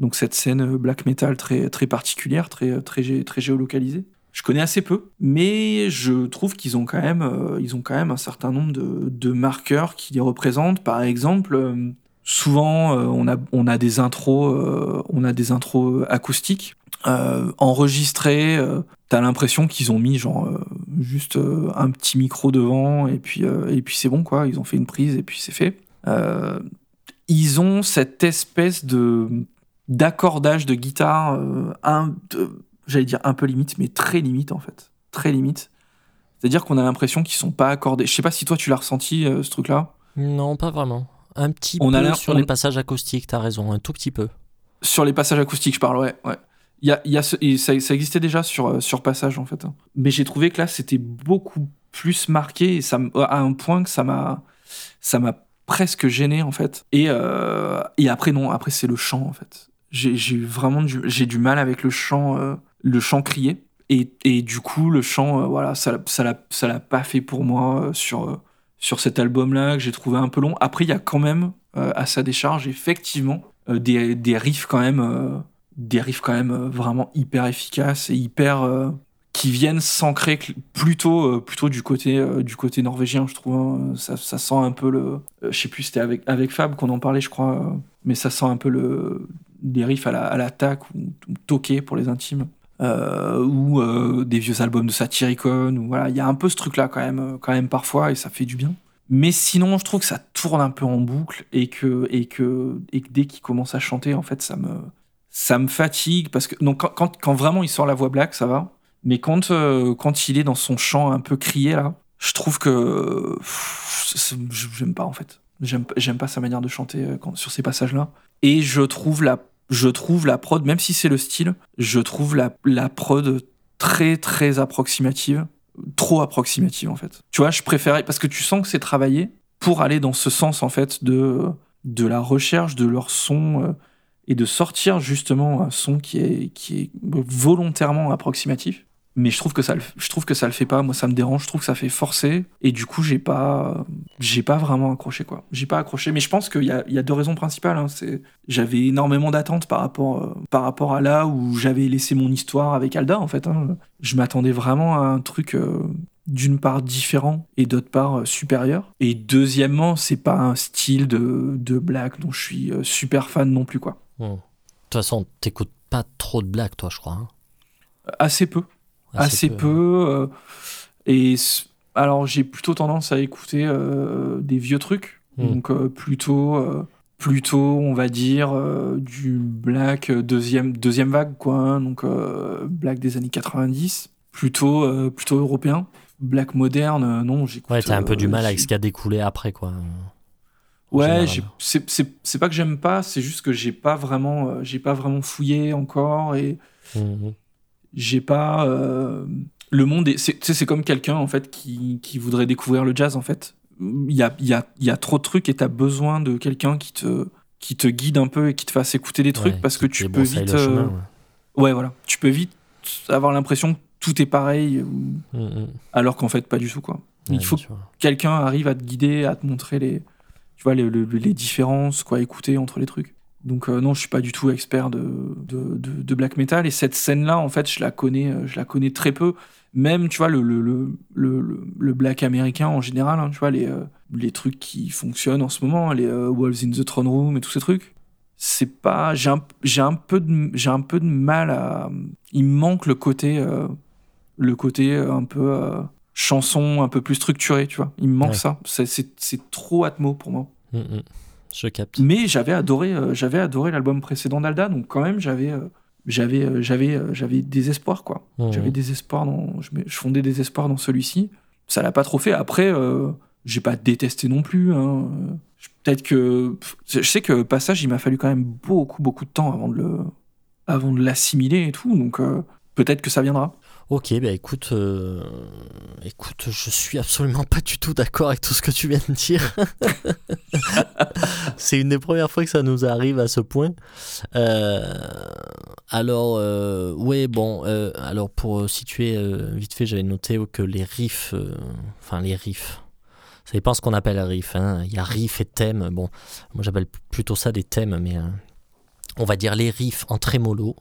Donc cette scène euh, black metal très très particulière, très gé- très géolocalisée. Je connais assez peu, mais je trouve qu'ils ont quand même euh, ont quand même un certain nombre de, marqueurs qui les représentent. Par exemple, euh, souvent euh, on a on a des intros euh, on a des intros acoustiques euh, enregistrées. euh, T'as l'impression qu'ils ont mis genre euh, juste euh, un petit micro devant et puis euh, et puis c'est bon quoi. Ils ont fait une prise et puis c'est fait. Euh, ils ont cette espèce de d'accordage de guitare, euh, un, j'allais dire un peu limite, mais très limite en fait, très limite. C'est-à-dire qu'on a l'impression qu'ils sont pas accordés. Je sais pas si toi tu l'as ressenti euh, ce truc-là. Non, pas vraiment. Un petit On a peu l'air- sur on- les passages acoustiques, t'as raison, un tout petit peu. Sur les passages acoustiques, je parle, ouais. ouais. Il y a, y a ce- ça, ça existait déjà sur, euh, sur passage, en fait. hein. Mais j'ai trouvé que là, c'était beaucoup plus marqué, et ça, à un point que ça m'a ça m'a presque gêné, en fait. Et, euh, et après, non, après, c'est le chant, en fait. J'ai vraiment du, du mal avec le chant, euh, le chant crié. Et, et du coup, le chant, euh, voilà, ça ça l'a pas fait pour moi euh, sur, cet album-là, que j'ai trouvé un peu long. Après, il y a quand même, à sa décharge, effectivement, des, riffs quand même, des riffs quand même vraiment hyper efficaces et hyper qui viennent s'ancrer plutôt plutôt du côté norvégien, je trouve. hein. Ça, sent un peu le, euh, je sais plus, c'était avec avec Fab qu'on en parlait, je crois, mais ça sent un peu le des riffs à la l'attaque ou, ou toqué pour les intimes. euh, ou euh, des vieux albums de Satyricon ou voilà il y a un peu ce truc là quand même euh, quand même parfois et ça fait du bien mais sinon, je trouve que ça tourne un peu en boucle et que, et que, et que dès qu'il commence à chanter, en fait, ça me, ça me fatigue parce que donc quand, quand, vraiment il sort la voix black, ça va. Mais quand, quand il est dans son chant un peu crié là, je trouve que j'aime pas en fait. J'aime pas- sa manière de chanter sur ces passages-là. Et je trouve la, je trouve la prod, même si c'est le style, je trouve la, la prod très très approximative trop approximative en fait. Tu vois, je préférais parce que tu sens que c'est travaillé pour aller dans ce sens en fait de de la recherche de leur son euh, et de sortir justement un son qui est qui est volontairement approximatif. Mais je trouve que ça le, je trouve que ça le fait pas. Moi, ça me dérange. Je trouve que ça fait forcer. Et du coup, j'ai pas, j'ai pas vraiment accroché quoi. J'ai pas accroché. Mais je pense qu'il y a, il y a deux raisons principales. hein. C'est, j'avais énormément d'attentes par rapport, euh, par rapport à là où j'avais laissé mon histoire avec Alda en fait. hein. Je m'attendais vraiment à un truc. euh, d'une part différent et d'autre part euh, supérieur. Et deuxièmement, c'est pas un style de, de black dont je suis super fan non plus quoi. Hmm. De toute façon, t'écoutes pas trop de blagues, toi, je crois. hein. Assez peu. Assez, peu. euh, et alors, j'ai plutôt tendance à écouter euh, des vieux trucs. Mm. Donc, euh, plutôt, plutôt, on va dire, euh, du black deuxième, deuxième vague, quoi. hein. donc, euh, black des années 90. Plutôt, euh, plutôt européen. Black moderne, non, j'écoute. Ouais, t'as un peu du mal avec ce qui a découlé après, quoi. Ouais, c'est pas que j'aime pas, c'est juste que j'ai pas vraiment, j'ai pas vraiment fouillé encore et Mhm. J'ai pas. euh, le monde, est- c'est comme quelqu'un en fait qui, qui voudrait découvrir le jazz en fait. Il y a, il y, a, il y a trop de trucs et t'as besoin de quelqu'un qui te, qui te guide un peu et qui te fasse écouter des trucs Ouais, parce que tu peux vite. chemin, euh, ouais. ouais, voilà. Tu peux vite avoir l'impression que tout est pareil ou- Mhm. alors qu'en fait pas du tout quoi. Ouais, Il faut sûr. quelqu'un arrive à te guider, à te montrer les, tu vois, les, le- les différences, quoi, écouter entre les trucs. Donc euh, non, je suis pas du tout expert de, de, de- de black metal et cette scène-là, en fait, je la connais, euh, je la connais très peu. Même, tu vois, le, le, le, le, black américain en général, hein, tu vois, les, euh, les trucs qui fonctionnent en ce moment, les euh, Wolves in the Throne Room et tous ces trucs. C'est pas, j'ai un, j'ai un peu de, j'ai un peu de mal à, il me manque le côté, le côté un peu chanson, un peu plus structuré, tu vois. Il me manque Ouais. ça. C'est- C'est c'est trop atmo pour moi. Mhm. Je capte. Mais j'avais adoré, euh, j'avais adoré l'album précédent d'Alda, donc quand même j'avais, euh, j'avais, euh, j'avais, j'avais des espoirs quoi. Mhm. J'avais des espoirs dans, je, fondais des espoirs dans celui-ci. Ça l'a pas trop fait. Après, euh, j'ai pas détesté non plus. hein. Je- Peut-être que, je sais que passage, il m'a fallu quand même beaucoup, beaucoup de temps avant de le, avant de l'assimiler et tout. Donc euh, peut-être que ça viendra. Ok, bah écoute, euh, écoute, je suis absolument pas du tout d'accord avec tout ce que tu viens de dire. C'est une des premières fois que ça nous arrive à ce point. Euh, alors, euh, ouais, bon, euh, alors pour situer euh, vite fait, j'avais noté que les riffs, enfin les riffs, ça dépend ce qu'on appelle riff. Hein. Il y a riff et thème. Bon, moi j'appelle plutôt ça des thèmes, mais on va dire les riffs en trémolo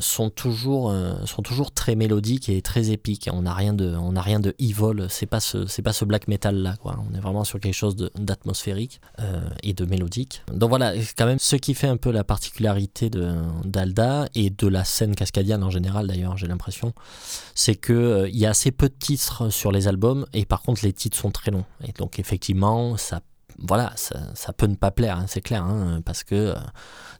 sont toujours euh, sont toujours très mélodiques et très épiques. On n'a rien de on n'a rien de evil. C'est pas ce pas ce black metal là quoi. On est vraiment sur quelque chose d'atmosphérique euh, et de mélodique. Donc voilà, quand même ce qui fait un peu la particularité d'Alda et de la scène cascadienne en général d'ailleurs. J'ai l'impression, c'est que euh, y a assez peu de titres sur les albums et par contre les titres sont très longs. Et donc effectivement ça voilà, ça, ça peut ne pas plaire, hein, c'est clair, hein, parce que euh,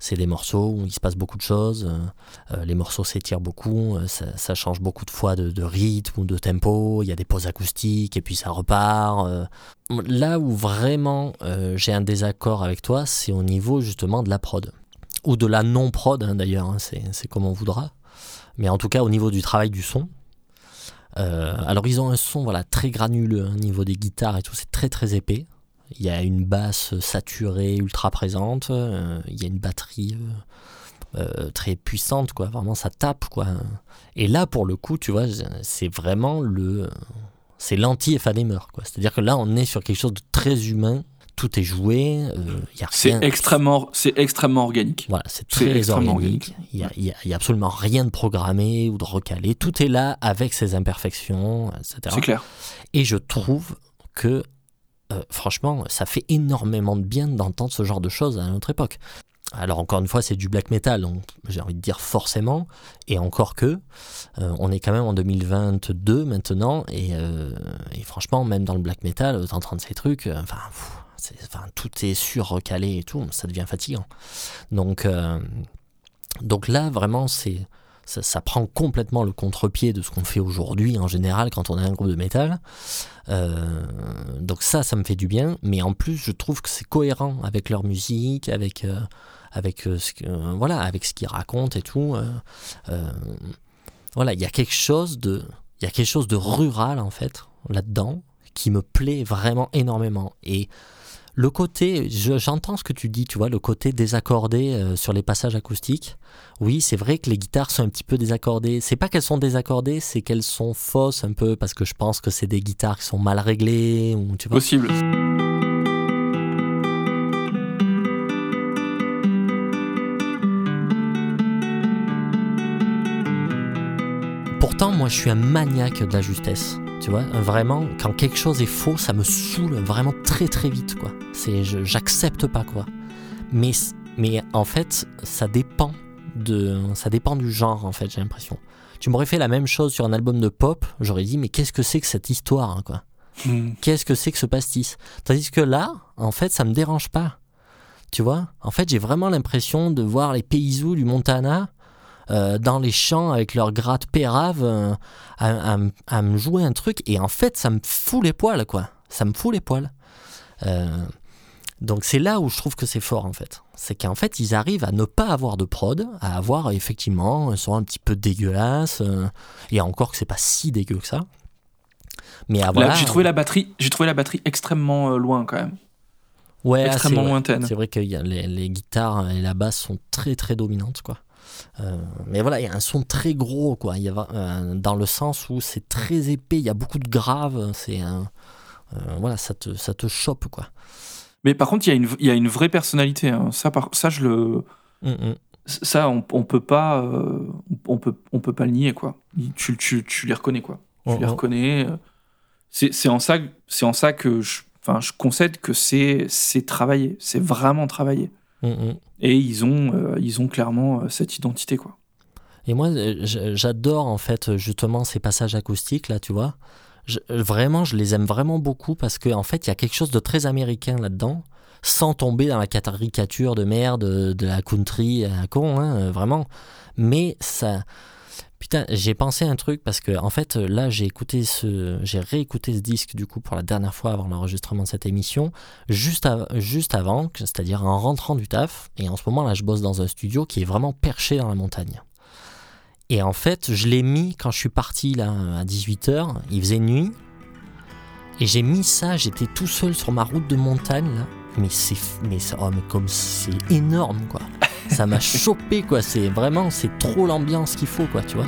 c'est des morceaux où il se passe beaucoup de choses, euh, euh, les morceaux s'étirent beaucoup, euh, ça, change beaucoup de fois de, rythme ou de tempo, il y a des pauses acoustiques et puis ça repart. Là où vraiment j'ai un désaccord avec toi, c'est au niveau justement de la prod, ou de la non-prod hein, d'ailleurs, hein, c'est comme on voudra, mais en tout cas au niveau du travail du son. Alors ils ont un son voilà très granuleux au niveau des guitares et tout, c'est très très épais. Il y a une basse saturée, ultra présente. euh, il y a une batterie euh, euh, très puissante, quoi. Vraiment, ça tape, quoi. Et là, pour le coup, tu vois, c'est vraiment le, c'est l'anti-Ephanemer, quoi. C'est-à-dire que là, on est sur quelque chose de très humain. Tout est joué. y a C'est extrêmement, c'est extrêmement organique. Voilà, c'est très organique. Il n'y a, y a- y a absolument rien de programmé ou de recalé. Tout est là avec ses imperfections, etc. C'est clair. Et je trouve que, euh, franchement, ça fait énormément de bien d'entendre ce genre de choses à notre époque. Alors encore une fois, c'est du black metal, donc j'ai envie de dire forcément, et encore que, euh, on est quand même en 2022 maintenant, et, euh, et franchement, même dans le black metal, t'entends ces trucs, enfin, tout est surrecalé et tout, ça devient fatigant. Donc, donc là, vraiment, c'est ça, prend complètement le contre-pied de ce qu'on fait aujourd'hui en général quand on a un groupe de métal. Euh, donc ça, ça me fait du bien. Mais en plus, je trouve que c'est cohérent avec leur musique, avec euh, avec euh, ce voilà, avec ce qu'ils racontent et tout. voilà, il y a quelque chose de il y a quelque chose de rural en fait là-dedans qui me plaît vraiment énormément et le côté, je- j'entends ce que tu dis, tu vois, le côté désaccordé euh, sur les passages acoustiques. Oui, c'est vrai que les guitares sont un petit peu désaccordées. C'est pas qu'elles sont désaccordées, c'est qu'elles sont fausses un peu parce que je pense que c'est des guitares qui sont mal réglées ou tu vois. Possible. Pourtant, moi, je suis un maniaque de la justesse. Tu vois, vraiment, quand quelque chose est faux, ça me saoule vraiment très très vite, quoi. C'est, j'accepte pas, quoi. Mais, mais en fait, ça dépend de, ça dépend du genre, en fait, j'ai l'impression. tu m'aurais fait la même chose sur un album de pop, j'aurais dit mais qu'est-ce que c'est que cette histoire hein, quoi? Hmm. Qu'est-ce que c'est que ce pastis? Tandis que là, en fait, ça me dérange pas. Tu vois? En fait, j'ai vraiment l'impression de voir les paysous du Montana euh, dans les champs avec leur gratte pérave euh, à, à m- à me jouer un truc et en fait, ça me fout les poils quoi. Ça me fout les poils. Euh, donc c'est là où je trouve que c'est fort en fait. C'est qu'en fait ils arrivent à ne pas avoir de prod, à avoir effectivement un son un petit peu dégueulasse, et encore que c'est pas si dégueu que ça. Mais voilà, j'ai trouvé la batterie, j'ai trouvé la batterie extrêmement loin quand même. ouais, ah, extrêmement lointaine. C'est vrai que les guitares et la basse sont très très dominantes quoi. Euh, mais voilà, il y a un son très gros quoi. Il y a euh, dans le sens où c'est très épais, il y a beaucoup de graves. C'est un- euh, voilà, ça te ça te chope quoi. Mais par contre, il y, a une- il y a une vraie personnalité. hein. Ça, par, ça, je le, Mm, mm. ça, on, on peut pas, on peut, on peut pas le nier quoi. Tu, tu, tu les reconnais quoi. Tu Oh, les oh. reconnais. C'est en ça, c'est en ça que je, enfin, je concède que c'est, c'est travaillé, c'est vraiment travaillé. Mm, mm. Et ils ont, euh, ils ont clairement euh, cette identité quoi. Et moi, euh, j'adore en fait justement ces passages acoustiques là, tu vois. Je- vraiment, je les aime vraiment beaucoup parce qu'en en fait, il y a quelque chose de très américain là-dedans, sans tomber dans la caricature de merde de, de la country à con, hein, vraiment. Mais ça, putain, j'ai pensé un truc parce que en fait, là, j'ai écouté ce, j'ai réécouté ce disque du coup pour la dernière fois avant l'enregistrement de cette émission, juste, juste avant, c'est-à-dire en rentrant du taf. Et en ce moment là, je bosse dans un studio qui est vraiment perché dans la montagne. Et en fait, je l'ai mis quand je suis parti là à 18h, il faisait nuit. Et j'ai mis ça, j'étais tout seul sur ma route de montagne là. Mais c'est mais ça- oh, mais comme c'est énorme quoi. Ça m'a chopé quoi, c'est vraiment c'est trop l'ambiance qu'il faut quoi, tu vois.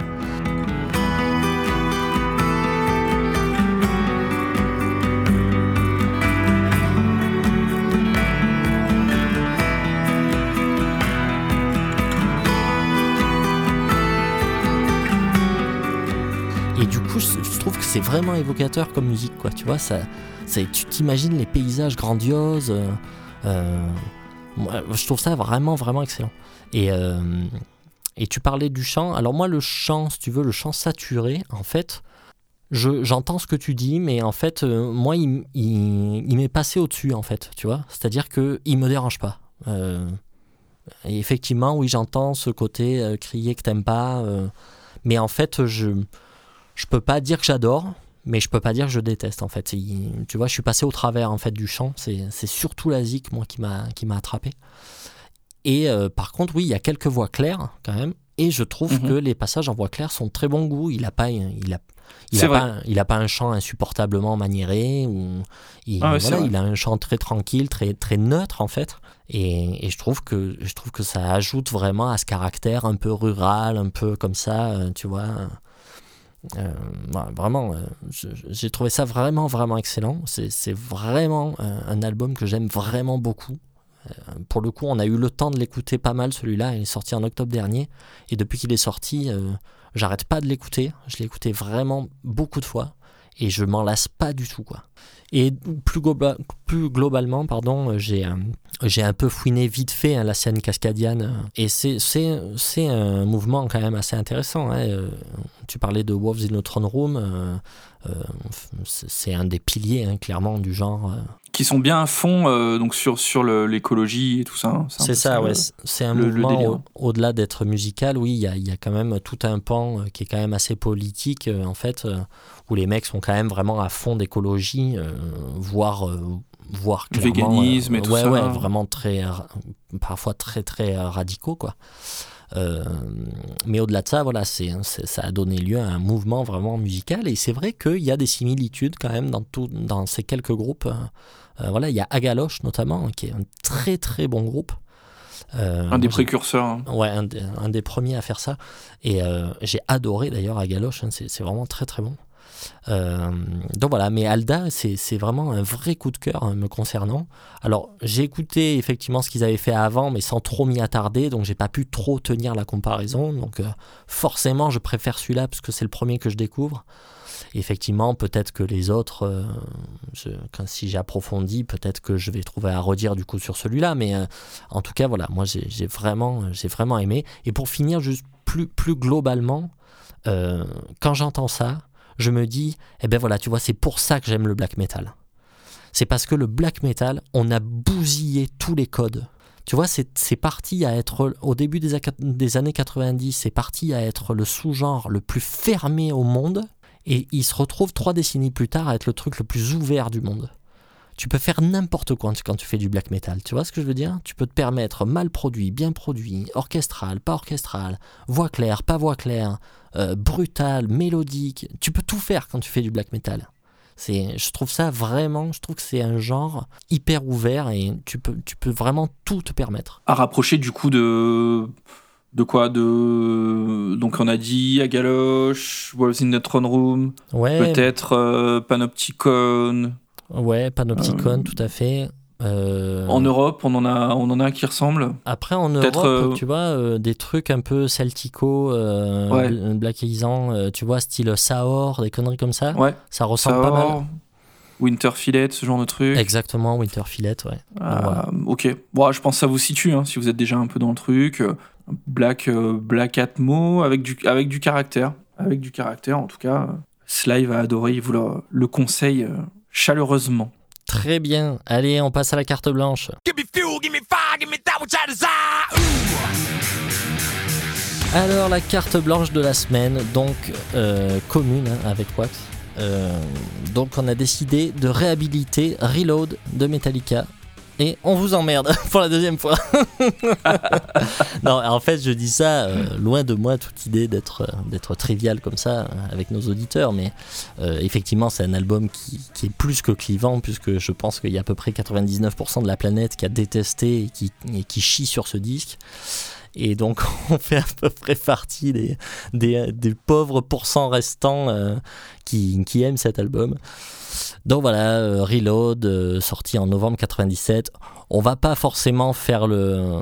Et du coup, je, je trouve que c'est vraiment évocateur comme musique, quoi. Tu vois, ça, tu t'imagines les paysages grandioses. euh, euh, je trouve ça vraiment, vraiment excellent. Et, euh, et tu parlais du chant. Alors moi, le chant, si tu veux, le chant saturé, en fait, je- j'entends ce que tu dis, mais en fait, moi, il, il, il m'est passé au-dessus, en fait, tu vois. C'est-à-dire que il me dérange pas. Et effectivement, oui, j'entends ce côté crier que t'aimes pas, mais en fait, je je peux pas dire que j'adore, mais je peux pas dire que je déteste en fait. Il- tu vois, je suis passé au travers en fait du chant. C'est c'est surtout la zik moi qui m'a qui m'a attrapé. Et euh, par contre, oui, il y a quelques voix claires quand même. Et je trouve Mhm. que les passages en voix claire sont de très bon goût. Il a pas, il a, il a pas, il a pas un chant insupportablement maniéré ou il, Ah ouais, voilà, il a un chant très tranquille, très très neutre en fait. Et, et je trouve que je trouve que ça ajoute vraiment à ce caractère un peu rural, un peu comme ça, euh, tu vois. Euh, vraiment, euh, j'ai trouvé ça vraiment, vraiment excellent. C'est vraiment euh, un album que j'aime vraiment beaucoup. Pour le coup, on a eu le temps de l'écouter pas mal, celui-là. Il est sorti en octobre dernier. Et depuis qu'il est sorti, j'arrête pas de l'écouter. Je l'ai écouté vraiment beaucoup de fois. Et je m'en lasse pas du tout, quoi. Et plus, globa- plus globalement, pardon, euh, j'ai un peu fouiné vite fait hein, la scène cascadiane. euh, Et c'est un mouvement quand même assez intéressant. hein. Euh, tu parlais de Wolves in the Throne Room. euh, c'est c'est un des piliers, hein, clairement, du genre. Qui sont bien à fond euh, donc sur, sur l'écologie et tout ça. hein. C'est ça, ouais. C'est- un le- le mouvement délire. au- au-delà d'être musical. Oui, il y a, y a quand même tout un pan euh, qui est quand même assez politique, euh, en fait, où les mecs sont quand même vraiment à fond d'écologie, voire, voire clairement, véganisme et tout ouais, ça. Ouais, vraiment très, parfois très, très radicaux, quoi. Euh, mais au-delà de ça, voilà, c'est, c'est- ça a donné lieu à un mouvement vraiment musical. Et c'est vrai qu'il y a des similitudes quand même dans, tout, dans ces quelques groupes. Euh, voilà, il y a Agaloche notamment, qui est un très très bon groupe. Euh, Un des précurseurs. hein. Ouais, un, des- un des premiers à faire ça. Et euh, j'ai adoré d'ailleurs Agaloche, hein, c'est vraiment très très bon. Euh, donc voilà, mais Alda, c'est c'est vraiment un vrai coup de cœur hein, me concernant. Alors j'ai écouté effectivement ce qu'ils avaient fait avant, mais sans trop m'y attarder, donc j'ai pas pu trop tenir la comparaison. Donc forcément, je préfère celui-là parce que c'est le premier que je découvre. Effectivement, peut-être que les autres, euh, je- quand, si j'approfondis, peut-être que je vais trouver à redire du coup sur celui-là, mais euh, en tout cas, voilà, moi j'ai vraiment, j'ai vraiment aimé. Et pour finir, juste plus, plus globalement, euh, quand j'entends ça, je me dis, eh ben voilà, tu vois, c'est pour ça que j'aime le black metal. C'est parce que le black metal, on a bousillé tous les codes. Tu vois, c'est parti à être, au début des, des années 90, c'est parti à être le sous-genre le plus fermé au monde, et il se retrouve trois décennies plus tard à être le truc le plus ouvert du monde. Tu peux faire n'importe quoi quand tu fais du black metal. Tu vois ce que je veux dire? Tu peux te permettre mal produit, bien produit, orchestral, pas orchestral, voix claire, pas voix claire, euh, brutal, mélodique. Tu peux tout faire quand tu fais du black metal. C'est, je trouve ça vraiment, je trouve que c'est un genre hyper ouvert et tu peux, tu peux vraiment tout te permettre. À rapprocher du coup de de quoi de donc on a dit Agaloche, Wolves in the Throne Room, ouais. peut-être euh, Panopticon, Ouais, Panopticon, euh, tout à fait. Euh, en Europe, on en a, on en a qui ressemblent. Après, en Europe, tu vois, des trucs un peu celtico, ouais. blackisant, tu vois, style Saor, des conneries comme ça. Ouais. Ça ressemble pas mal. Winterfillet, ce genre de truc. Exactement, Winterfillet, ouais. Ok. Bon, je pense que ça vous situe, hein, si vous êtes déjà un peu dans le truc. Black, Black Atmo, avec du, avec du caractère. Avec du caractère, en tout cas. Sly va adorer, il vous le, le conseille chaleureusement. Très bien. Allez, on passe à la carte blanche. Alors la carte blanche de la semaine, donc euh, commune hein, avec Wax. Euh, donc on a décidé de réhabiliter Reload de Metallica et on vous emmerde pour la deuxième fois. non, en fait, je dis ça euh, loin de moi toute idée d'être euh, d'être trivial comme ça euh, avec nos auditeurs, mais effectivement, c'est un album qui, qui, est plus que clivant puisque je pense qu'il y a à peu près 99% de la planète qui a détesté et qui, et qui chie sur ce disque. Et donc, on fait à peu près partie des, des, des pauvres pourcents restants qui, qui aiment cet album. Donc voilà, euh, Reload, euh, sorti en novembre 97 on va pas forcément faire le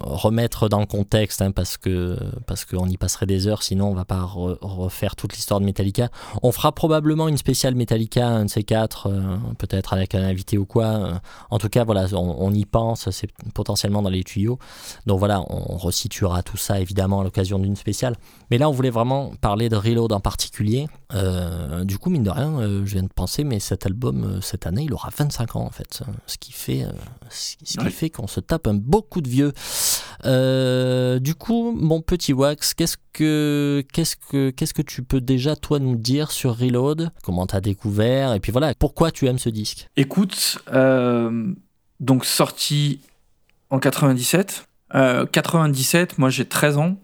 remettre dans le contexte hein, parce que parce qu'on y passerait des heures. Sinon on va pas refaire toute l'histoire de Metallica. On fera probablement une spéciale Metallica un de ces euh, peut-être avec un invité ou quoi. Euh. en tout cas voilà on, y pense c'est potentiellement dans les tuyaux. Donc voilà on resituera tout ça évidemment à l'occasion d'une spéciale. Mais là on voulait vraiment parler de Reload en particulier euh, du coup mine de rien je viens de penser mais cet album cette année il aura 25 ans en fait. Ce qui fait ce qui fait qu'on se tape un beau coup de vieux. Euh, du coup, mon petit Wax, qu'est-ce que, qu'est-ce que, qu'est-ce que tu peux déjà toi nous dire sur Reload? Comment t'as découvert? Et puis voilà, pourquoi tu aimes ce disque? Écoute, euh, donc sorti en 97. 97, euh, moi j'ai 13 ans.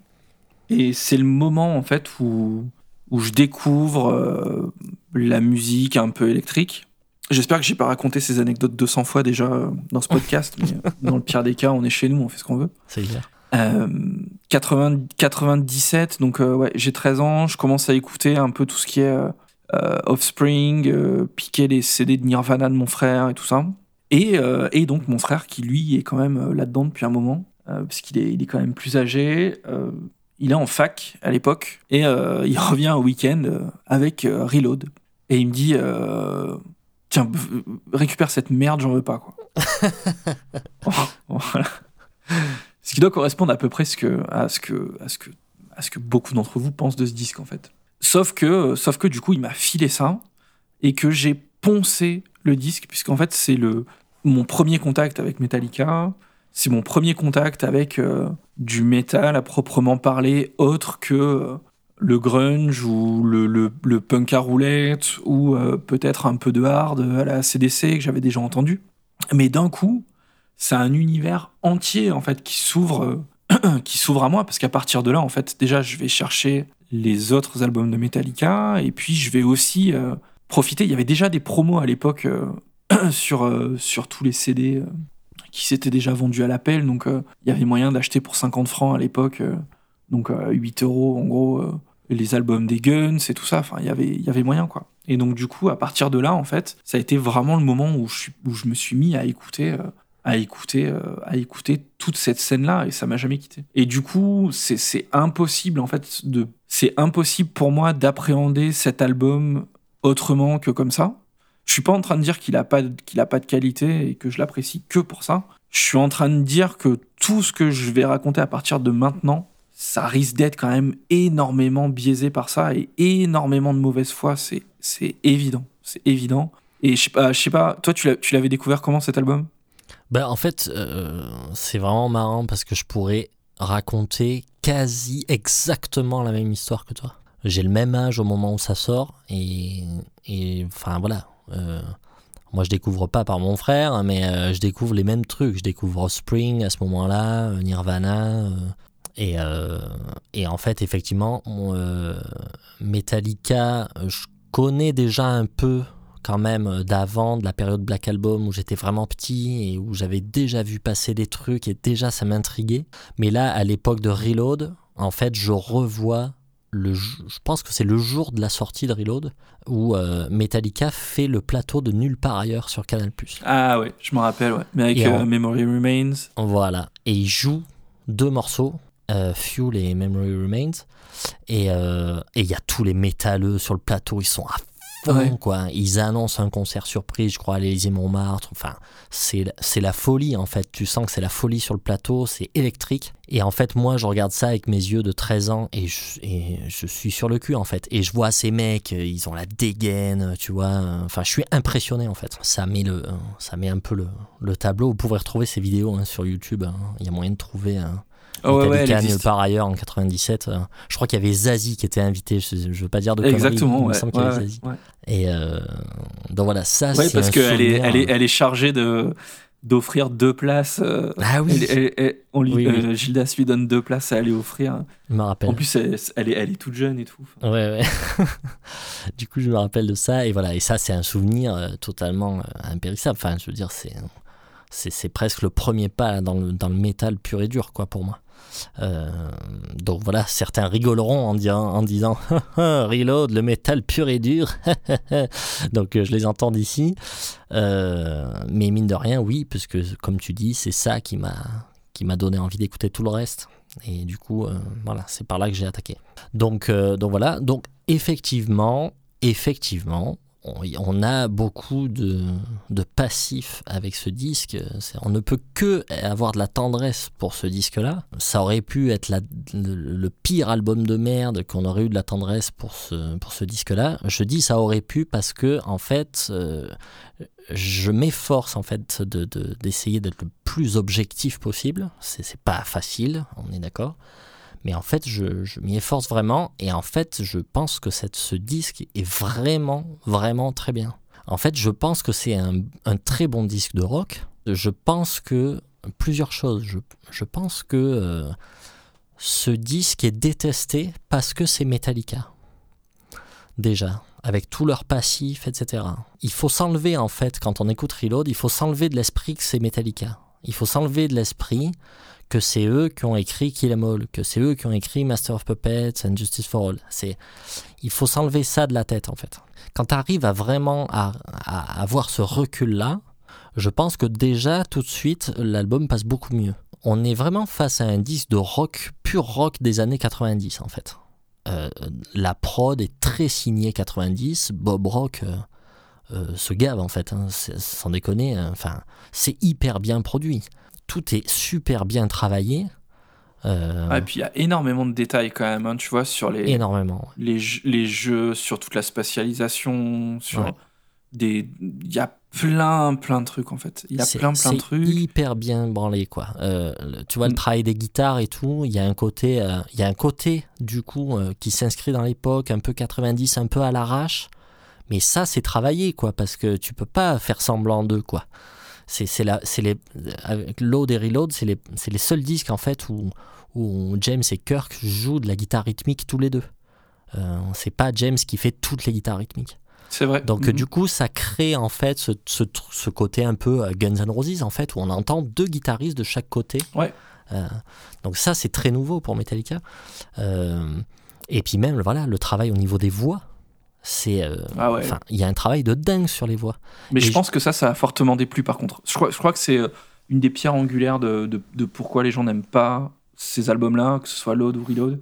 Et c'est le moment en fait où où je découvre la musique un peu électrique. J'espère que j'ai pas raconté ces anecdotes 200 fois déjà euh, dans ce podcast, mais euh, dans le pire des cas, on est chez nous, on fait ce qu'on veut. C'est clair. Euh, 97, donc euh, ouais, j'ai 13 ans, je commence à écouter un peu tout ce qui est Offspring, piquer les CD de Nirvana de mon frère et tout ça. Et, et donc mon frère qui lui est quand même là-dedans depuis un moment, parce qu'il est, il est quand même plus âgé. Il est en fac à l'époque et il revient au week-end avec Reload. Et il me dit tiens, récupère cette merde, j'en veux pas, quoi. Ce qui doit correspondre à peu près ce que, à, ce que, à, ce que, à ce que beaucoup d'entre vous pensent de ce disque, en fait. Sauf que, sauf que du coup, il m'a filé ça et que j'ai poncé le disque, puisqu'en fait, c'est le, mon premier contact avec Metallica. C'est mon premier contact avec euh, du métal à proprement parler, autre que euh, le grunge ou le, punk à roulette ou euh, peut-être un peu de hard à la CDC que j'avais déjà entendu. Mais d'un coup, c'est un univers entier en fait qui s'ouvre qui s'ouvre à moi parce qu'à partir de là en fait déjà je vais chercher les autres albums de Metallica et puis je vais aussi profiter il y avait déjà des promos à l'époque sur sur tous les CD qui s'étaient déjà vendus à l'appel donc il y avait moyen d'acheter pour 50 francs à l'époque donc 8 euros en gros les albums des Guns et tout ça. Enfin, y il y avait moyen, quoi. Et donc, du coup, à partir de là, en fait, ça a été vraiment le moment où je, où je me suis mis à écouter, euh, à écouter, euh, à écouter toute cette scène-là, et ça m'a jamais quitté. Et du coup, c'est impossible, en fait, de, c'est impossible pour moi d'appréhender cet album autrement que comme ça. Je suis pas en train de dire qu'il a pas, qu'il a pas de qualité et que je l'apprécie que pour ça. Je suis en train de dire que tout ce que je vais raconter à partir de maintenant, ça risque d'être quand même énormément biaisé par ça et énormément de mauvaise foi, c'est c'est évident, c'est évident. Et je sais pas, je sais pas, toi tu l'avais découvert comment cet album? Ben, en fait, euh, c'est vraiment marrant parce que je pourrais raconter quasi exactement la même histoire que toi. J'ai le même âge au moment où ça sort et, et enfin voilà. Euh, moi, je découvre pas par mon frère, mais euh, je découvre les mêmes trucs. Je découvre Spring à ce moment-là, Nirvana. et, et, en fait, effectivement, Metallica, je connais déjà un peu quand même euh, d'avant, de la période Black Album où j'étais vraiment petit et où j'avais déjà vu passer des trucs et déjà ça m'intriguait. Mais là, à l'époque de Reload, en fait, je revois le, je pense que c'est le jour de la sortie de Reload où euh, Metallica fait le plateau de nulle part ailleurs sur Canal+. Ah ouais, je me rappelle, ouais. Mais avec euh, Memory Remains. Voilà. Et il joue deux morceaux, Fuel et Memory Remains. Et il y a tous les métalleux sur le plateau, ils sont à quoi. Ils annoncent un concert surprise, je crois, à l'Élysée Montmartre. Enfin, c'est la folie, en fait. Tu sens que c'est la folie sur le plateau, c'est électrique. Et en fait, moi, je regarde ça avec mes yeux de 13 ans et je, et je suis sur le cul, en fait. Et je vois ces mecs, ils ont la dégaine, tu vois. Enfin, je suis impressionné, en fait. Ça met, le, ça met un peu le, le tableau. Vous pouvez retrouver ces vidéos hein, sur YouTube. Hein. Il y a moyen de trouver. Hein, Oh ouais, par ailleurs en 97. Euh, je crois qu'il y avait Zazie qui était invité. Je, ne veux pas dire de Exactement. il qu'il y avait Zazie. Et euh, donc voilà, ça. Oui, parce qu'elle est, elle est, elle est chargée de d'offrir deux places. Euh, ah oui. on lui, Gildas lui donne deux places à aller offrir. Je me rappelle. En plus, elle, elle, est, elle est toute jeune et tout. Ouais, ouais. du coup, je me rappelle de ça. Et voilà, et ça, c'est un souvenir totalement impérissable. Enfin, je veux dire, c'est c'est presque le premier pas dans le, dans le métal pur et dur, quoi, pour moi. Euh, donc voilà, certains rigoleront en, en disant Reload, le métal pur et dur. donc euh, je les entends d'ici. Euh, mais mine de rien, oui, puisque comme tu dis, c'est ça qui m'a qui m'a donné envie d'écouter tout le reste. Et du coup, voilà, c'est par là que j'ai attaqué. Donc, donc voilà, donc effectivement, effectivement, on a beaucoup de, de passifs avec ce disque. On ne peut que avoir de la tendresse pour ce disque-là. Ça aurait pu être le, pire album de merde qu'on aurait eu de la tendresse pour ce, pour ce disque-là. Je dis ça aurait pu parce que, en fait, euh, je m'efforce en fait d'essayer d'être le plus objectif possible. C'est pas facile, on est d'accord. Mais en fait, je, m'y efforce vraiment. Et en fait, je pense que ce disque est vraiment, vraiment très bien. En fait, je pense que c'est un, très bon disque de rock. Je pense que plusieurs choses. Je, pense que euh, ce disque est détesté parce que c'est Metallica. Déjà, avec tout leur passif, etc. Il faut s'enlever, en fait, quand on écoute Reload, il faut s'enlever de l'esprit que c'est Metallica. Il faut s'enlever de l'esprit que c'est eux qui ont écrit Kill Em All, que c'est eux qui ont écrit Master of Puppets and Justice for All. C'est, il faut s'enlever ça de la tête en fait. Quand tu arrives à vraiment à, avoir ce recul-là, je pense que déjà tout de suite l'album passe beaucoup mieux. On est vraiment face à un disque de rock, pur rock des années 90 en fait. Euh, la prod est très signée 90, Bob Rock euh, euh, se gave en fait, hein, sans déconner, enfin c'est hyper bien produit tout est super bien travaillé. Euh, et puis il y a énormément de détails quand même, hein, tu vois, sur les, énormément. les, les jeux, sur toute la spatialisation, sur des. Il y a plein, plein de trucs en fait. Il y a plein, plein de trucs. hyper bien branlé, quoi. Euh, tu vois, le mm. travail des guitares et tout, il y a un côté, euh, il y a un côté du coup qui s'inscrit dans l'époque, un peu 90, un peu à l'arrache. Mais ça, c'est travaillé, quoi, parce que tu peux pas faire semblant d'eux, quoi c'est la, les, avec Load et Reload, c'est les, les, seuls disques en fait où, où, James et Kirk jouent de la guitare rythmique tous les deux. Euh, c'est pas James qui fait toutes les guitares rythmiques. C'est vrai. Donc mm-hmm. du coup, ça crée en fait ce, ce, ce, côté un peu euh, Guns N' Roses en fait, où on entend deux guitaristes de chaque côté. Ouais. Euh, donc ça, c'est très nouveau pour Metallica. Euh, et puis même, voilà, le travail au niveau des voix c'est euh, ah il y a un travail de dingue sur les voix. Mais je pense que ça ça a fortement déplu par contre. Je crois, je crois que c'est euh, une des pierres angulaires de, de, pourquoi les gens n'aiment pas ces albums là que ce soit Load ou Reload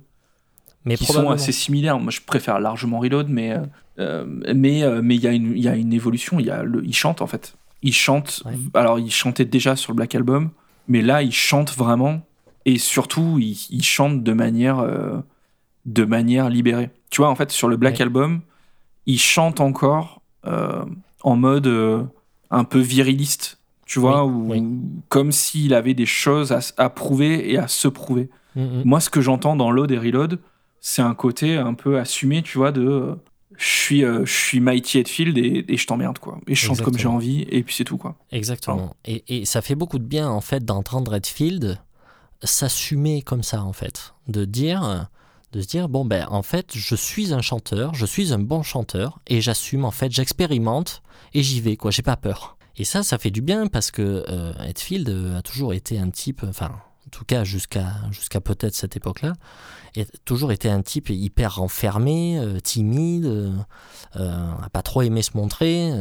mais qui sont assez similaires. Moi je préfère largement Reload mais euh, mais mais il y a une il y a une évolution. Il y a le, il chante en fait. Il chante alors il chantait déjà sur le Black Album mais là il chante vraiment et surtout il, chante de manière de manière libérée. Tu vois, en fait, sur le Black Album, il chante encore en mode un peu viriliste, tu vois, ou comme s'il avait des choses à, prouver et à se prouver. Mm, mm. Moi, ce que j'entends dans Load et Reload, c'est un côté un peu assumé, tu vois, de je suis, euh, je suis Mighty Hetfield et, et je t'emmerde, quoi. Et je chante comme j'ai envie, et puis c'est tout, quoi. Exactement. Et, et, ça fait beaucoup de bien, en fait, d'entendre Hetfield s'assumer comme ça, en fait. De dire, de se dire, bon, ben, en fait, je suis un chanteur, je suis un bon chanteur, et j'assume, en fait, j'expérimente, et j'y vais, quoi. J'ai pas peur. Et ça, ça fait du bien parce que euh, Hetfield a toujours été un type, enfin, en tout cas jusqu'à peut-être cette époque-là, a toujours été un type hyper renfermé, euh, timide, euh, a pas trop aimé se montrer.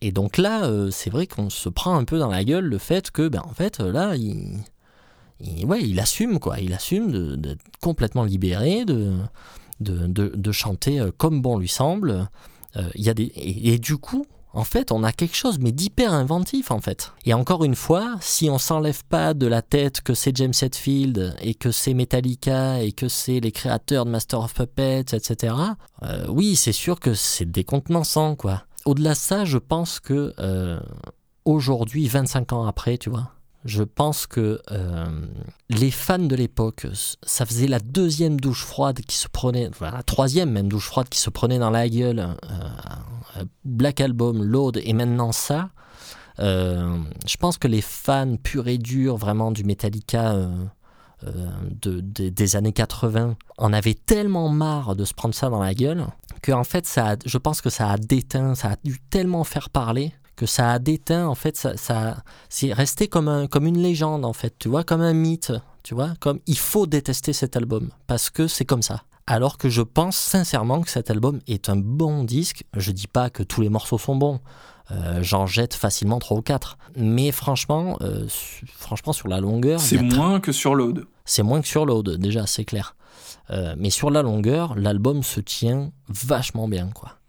et donc là, c'est vrai qu'on se prend un peu dans la gueule le fait que, ben, en fait, là, il, ouais, il assume, quoi. Il assume d'être complètement libéré, de, de, de, chanter comme bon lui semble. Il y a des, et du coup, en fait, on a quelque chose, mais d'hyper inventif, en fait. Et encore une fois, si on s'enlève pas de la tête que c'est James Hetfield, et que c'est Metallica, et que c'est les créateurs de Master of Puppets, etc., euh, oui, c'est sûr que c'est décontenançant, quoi. Au-delà de ça, je pense que euh, aujourd'hui, 25 ans après, tu vois, je pense que euh, les fans de l'époque, ça faisait la deuxième douche froide qui se prenait, la troisième même douche froide qui se prenait dans la gueule. Euh, Black Album, Load et maintenant ça. Euh, je pense que les fans purs et durs vraiment du Metallica de, des années 80 en avaient tellement marre de se prendre ça dans la gueule que en fait je pense que ça a déteint, ça a dû tellement faire parler que ça a déteint, en fait, ça, ça c'est resté comme, un, comme une légende, en fait, tu vois, comme un mythe, tu vois, comme il faut détester cet album, parce que c'est comme ça. Alors que je pense sincèrement que cet album est un bon disque, je dis pas que tous les morceaux sont bons, euh, j'en jette facilement 3 ou 4, mais franchement, euh, franchement sur la longueur... C'est moins que sur Load. C'est moins que sur Load, déjà, c'est clair. Euh, mais sur la longueur, l'album se tient vachement bien, quoi.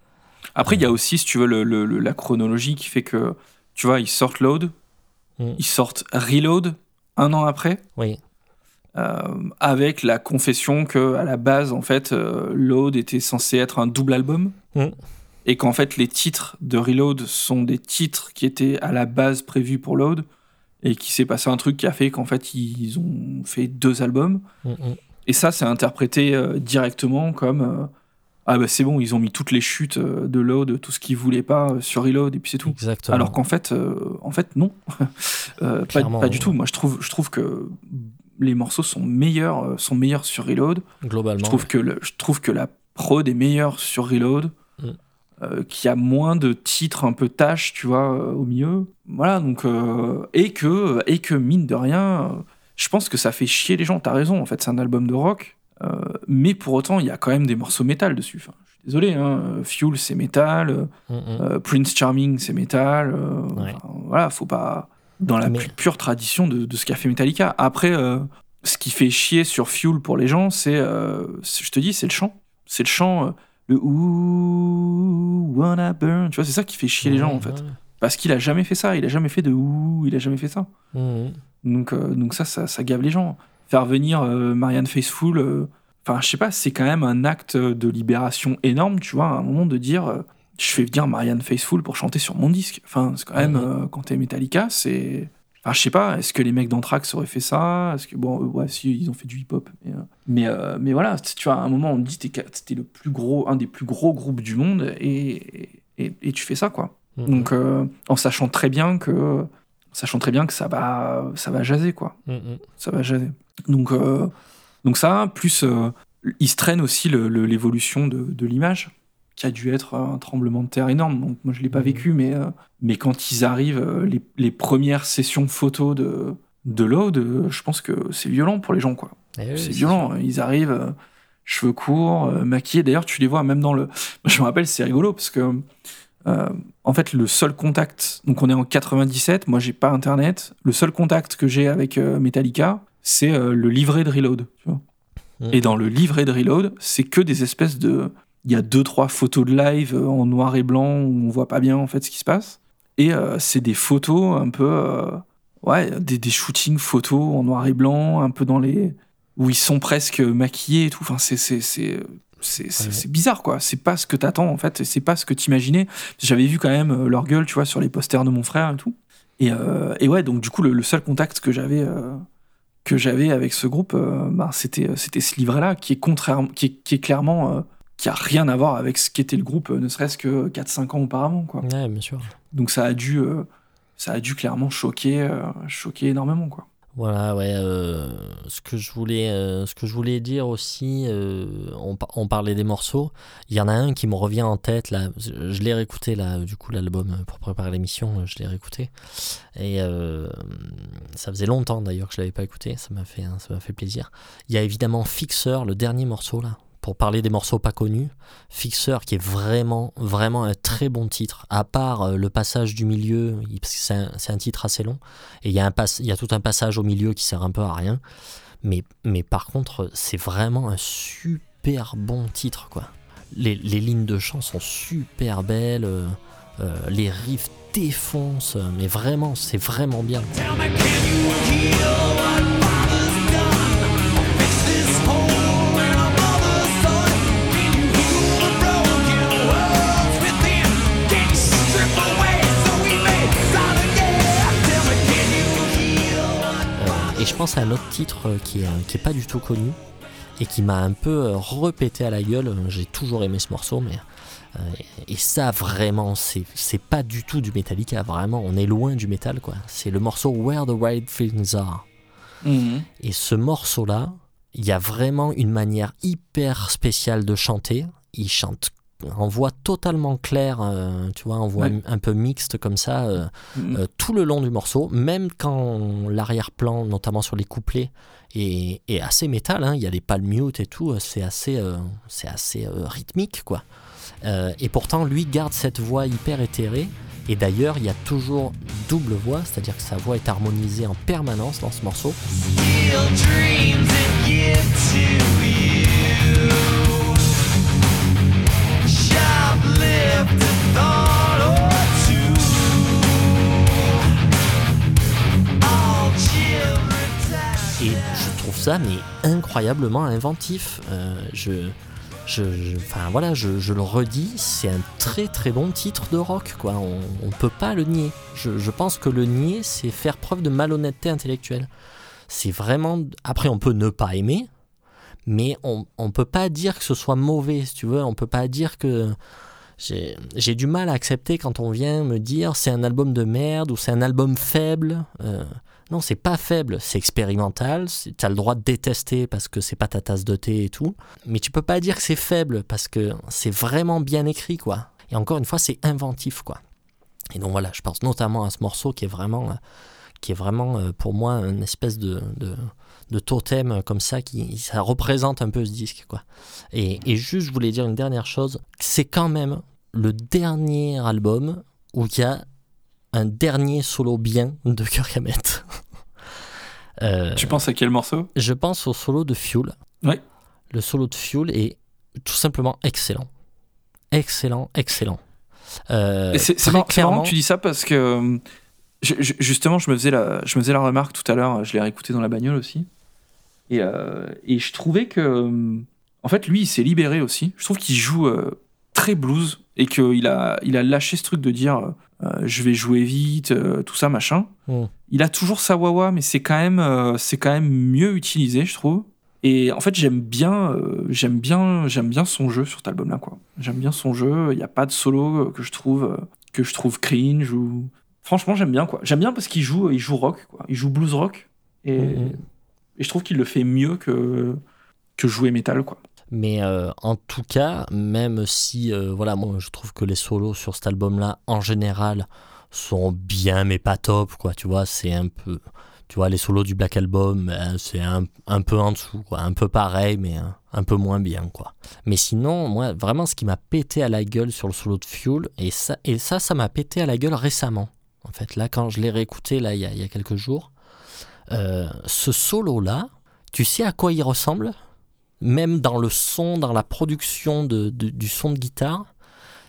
Après, il y a aussi, si tu veux, le, la chronologie qui fait que, tu vois, ils sortent Load, mm. ils sortent Reload un an après. Oui. Euh, avec la confession que à la base, en fait, euh, Load était censé être un double album. Mm. Et qu'en fait, les titres de Reload sont des titres qui étaient à la base prévus pour Load. Et qui s'est passé un truc qui a fait qu'en fait, ils ont fait deux albums. Mm, et ça, c'est interprété euh, directement comme ah bah c'est bon, ils ont mis toutes les chutes euh, de load, tout ce qu'ils voulaient pas euh, sur reload et puis c'est tout. Exactement. Alors qu'en fait, euh, en fait non, pas, du tout. Moi je trouve, je trouve que les morceaux sont meilleurs, sont meilleurs sur reload. Globalement. Je trouve que je trouve que la prod est meilleure sur reload. Mm. qu'il y a moins de titres un peu tâches, tu vois, au milieu. Voilà, donc. et, que, et que, mine de rien, je pense que ça fait chier les gens. T'as raison, en fait, c'est un album de rock. Euh, mais pour autant, il y a quand même des morceaux métal dessus. Enfin, je suis désolé, hein. Fuel c'est métal, mm, mm. Euh, Prince Charming c'est métal. Euh, voilà, faut pas. Dans la plus pure tradition de, de ce qu'a fait Metallica. Après, ce qui fait chier sur Fuel pour les gens, c'est, je te dis, c'est le chant. C'est le chant, le Ooh, wanna burn. Tu vois, c'est ça qui fait chier les gens en fait. Parce qu'il a jamais fait ça. Il a jamais fait de Ouh, il a jamais fait ça. Mm, donc, donc ça, ça, ça, gave les gens faire venir euh, Marianne Faithfull, euh, enfin, je sais pas, c'est quand même un acte de libération énorme, tu vois, à un moment de dire euh, je fais venir Marianne Faithfull pour chanter sur mon disque. Enfin, c'est quand même, quand t'es Metallica, c'est. Enfin, je sais pas, est-ce que les mecs d'Anthrax auraient fait ça? Est-ce que, bon, ouais, si, ils ont fait du hip-hop. Mais, mais, voilà, tu vois, à un moment, on dit que c'était le plus gros, un des plus gros groupes du monde et, et, tu fais ça, quoi. Mhm. Donc, en sachant très bien que. Sachant très bien que ça va, ça va jaser, quoi. Mhm. Ça va jaser. Donc, euh, donc ça, plus euh, il se traîne aussi l'évolution de, de l'image, qui a dû être un tremblement de terre énorme. Donc moi, je l'ai pas mmh. vécu, mais, euh, mais quand ils arrivent, les, les, premières sessions photos de, de Load, je pense que c'est violent pour les gens, quoi. Eh c'est violent. Ils arrivent, cheveux courts, maquillés. D'ailleurs, tu les vois même dans le. Je me rappelle, c'est rigolo parce que. En fait, le seul contact, donc on est en 97, moi j'ai pas internet. Le seul contact que j'ai avec Metallica, c'est euh, le livret de Reload. Tu vois mmh. Et dans le livret de Reload, c'est que des espèces de. Il y a deux, trois photos de live euh, en noir et blanc où on voit pas bien en fait ce qui se passe. Et euh, c'est des photos un peu. ouais, des, des shootings photos en noir et blanc, un peu dans les. où ils sont presque maquillés et tout. Enfin, c'est. C'est, Ouais. bizarre quoi, c'est pas ce que t'attends en fait, c'est pas ce que t'imaginais. J'avais vu quand même euh, leur gueule, tu vois, sur les posters de mon frère et tout. Et, euh, et ouais, donc du coup, le, le seul contact que j'avais euh, que j'avais avec ce groupe, euh, bah, c'était c'était ce livret-là, qui est contraire, qui est, qui est clairement qui a rien à voir avec ce qu'était le groupe, ne serait-ce que 4-5 ans auparavant quoi. Ouais, bien sûr. Donc ça a dû ça a dû clairement choquer choquer énormément quoi. Voilà, ouais. euh, ce que je voulais, euh, ce que je voulais dire aussi, euh, on, on parlait des morceaux. Il y en a un qui me revient en tête là. Je, l'ai réécouté là, du coup l'album euh, pour préparer l'émission, euh, je l'ai réécouté. Et euh, ça faisait longtemps d'ailleurs que je l'avais pas écouté. Ça m'a fait, ça m'a fait plaisir. Il y a évidemment Fixer, le dernier morceau là. Pour parler des morceaux pas connus, Fixer qui est vraiment, vraiment un très bon titre. À part euh, le passage du milieu, c'est un, titre assez long. Et il y, a tout un passage au milieu qui sert un peu à rien. Mais, mais par contre, c'est vraiment un super bon titre, quoi. Les, les lignes de chant sont super belles, euh, euh, les riffs défoncent, mais vraiment, c'est vraiment bien. Tell me, can you et je pense à un autre titre euh, qui est, euh, qui est pas du tout connu et qui m'a un peu euh, repété à la gueule. J'ai toujours aimé ce morceau, mais. et ça, vraiment, c'est pas du tout du Metallica, vraiment, on est loin du métal, quoi. C'est le morceau Where the Right Things Are. Et ce morceau-là, il y a vraiment une manière hyper spéciale de chanter. Il chante en voix totalement claire, euh, tu vois, en voix Ouais. un peu mixte comme ça, euh, Mhm. euh, tout le long du morceau, même quand l'arrière-plan, notamment sur les couplets, est, est assez métal, hein, il y a des palm mute et tout, c'est assez, euh, c'est assez euh, rythmique, quoi. Euh, et pourtant, lui garde cette voix hyper éthérée. Et d'ailleurs, il y a toujours double voix, c'est-à-dire que sa voix est harmonisée en permanence dans ce morceau. steal dreams and give to Et je trouve ça mais incroyablement inventif. Euh, je, enfin voilà, je, le redis, c'est un très très bon titre de rock, quoi. On, on peut pas le nier. Je, pense que le nier, c'est faire preuve de malhonnêteté intellectuelle. C'est vraiment. Après, on peut ne pas aimer, mais on, on peut pas dire que ce soit mauvais, si tu. On peut pas dire que. J'ai du mal à accepter quand on vient me dire c'est un album de merde ou c'est un album faible. Euh, non, c'est pas faible, c'est expérimental. c'est- T'as le droit de détester parce que c'est pas ta tasse de thé et tout. Mais tu peux pas dire que c'est faible parce que c'est vraiment bien écrit, quoi. Et encore une fois, c'est inventif, quoi. Et donc voilà, je pense notamment à ce morceau qui est vraiment, euh, qui est vraiment euh, pour moi une espèce de, de, totem comme ça, qui ça représente un peu ce disque, quoi. Et juste, je voulais dire une dernière chose, c'est quand même le dernier album où il y a un dernier solo bien de Kirk Hammett. Euh, Tu penses à quel morceau? je pense au solo de Fuel. Ouais. Le solo de Fuel est tout simplement excellent. Excellent, excellent. Euh, C'est marrant, clairement- que tu dis ça parce que euh, je- je- justement, je me faisais la, je me faisais la remarque tout à l'heure. Je l'ai réécouté dans la bagnole aussi. Et, euh, et je trouvais que, en fait, lui, il s'est libéré aussi. Je trouve qu'il joue euh, très blues et qu'il a, il a lâché ce truc de dire, euh, je vais jouer vite, euh, tout ça, machin. Mm. Il a toujours sa wawa, mais c'est quand même, euh, c'est quand même mieux utilisé, je trouve. Et en fait, j'aime bien, euh, j'aime bien, j'aime bien son jeu sur cet album-là, quoi. J'aime bien son jeu. Il n'y a pas de solo euh, que je trouve, euh, que je trouve cringe ou. Franchement, j'aime bien, quoi. J'aime bien parce qu'il joue, il joue rock, quoi. Il joue blues rock. Et, Mhm. et je trouve qu'il le fait mieux que que jouer métal, quoi. Mais euh, en tout cas, même si, euh, voilà, moi je trouve que les solos sur cet album-là, en général, sont bien mais pas top, quoi. Tu vois, c'est un peu. Tu vois, les solos du Black Album, ben, c'est un, un peu en dessous, quoi. Un peu pareil, mais un, peu moins bien, quoi. Mais sinon, moi, vraiment, ce qui m'a pété à la gueule sur le solo de Fuel, et ça, et ça, ça m'a pété à la gueule récemment. En fait, là, quand je l'ai réécouté, là, il y y a quelques jours, euh, ce solo-là, tu sais à quoi il ressemble? Même dans le son, dans la production de, de- du son de guitare,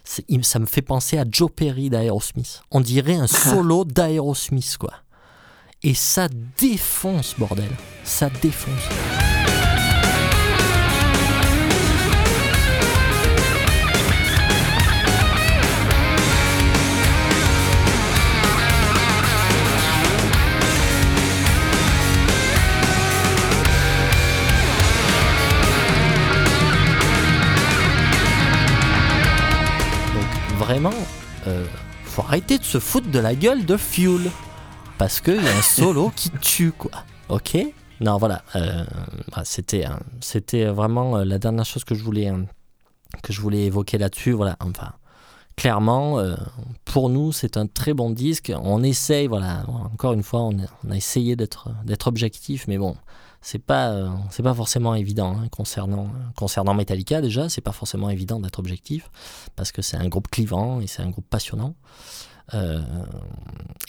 ça me fait penser à Joe Perry d'Aerosmith. On dirait un solo d'Aerosmith, quoi. Et ça défonce, bordel. Ça défonce. Vraiment, euh, faut arrêter de se foutre de la gueule de Fuel. Parce qu'il y a un solo qui tue, quoi. Ok? Non, voilà. euh, bah, c'était, c'était vraiment euh, la dernière chose que je voulais, euh, que je voulais évoquer là-dessus. Voilà, enfin. Clairement, euh, pour nous, c'est un très bon disque. On essaye, voilà, encore une fois, on a, essayé d'être objectif, mais bon, c'est pas, euh, c'est pas forcément évident hein, concernant, concernant Metallica déjà. C'est pas forcément évident d'être objectif parce que c'est un groupe clivant et c'est un groupe passionnant. Euh,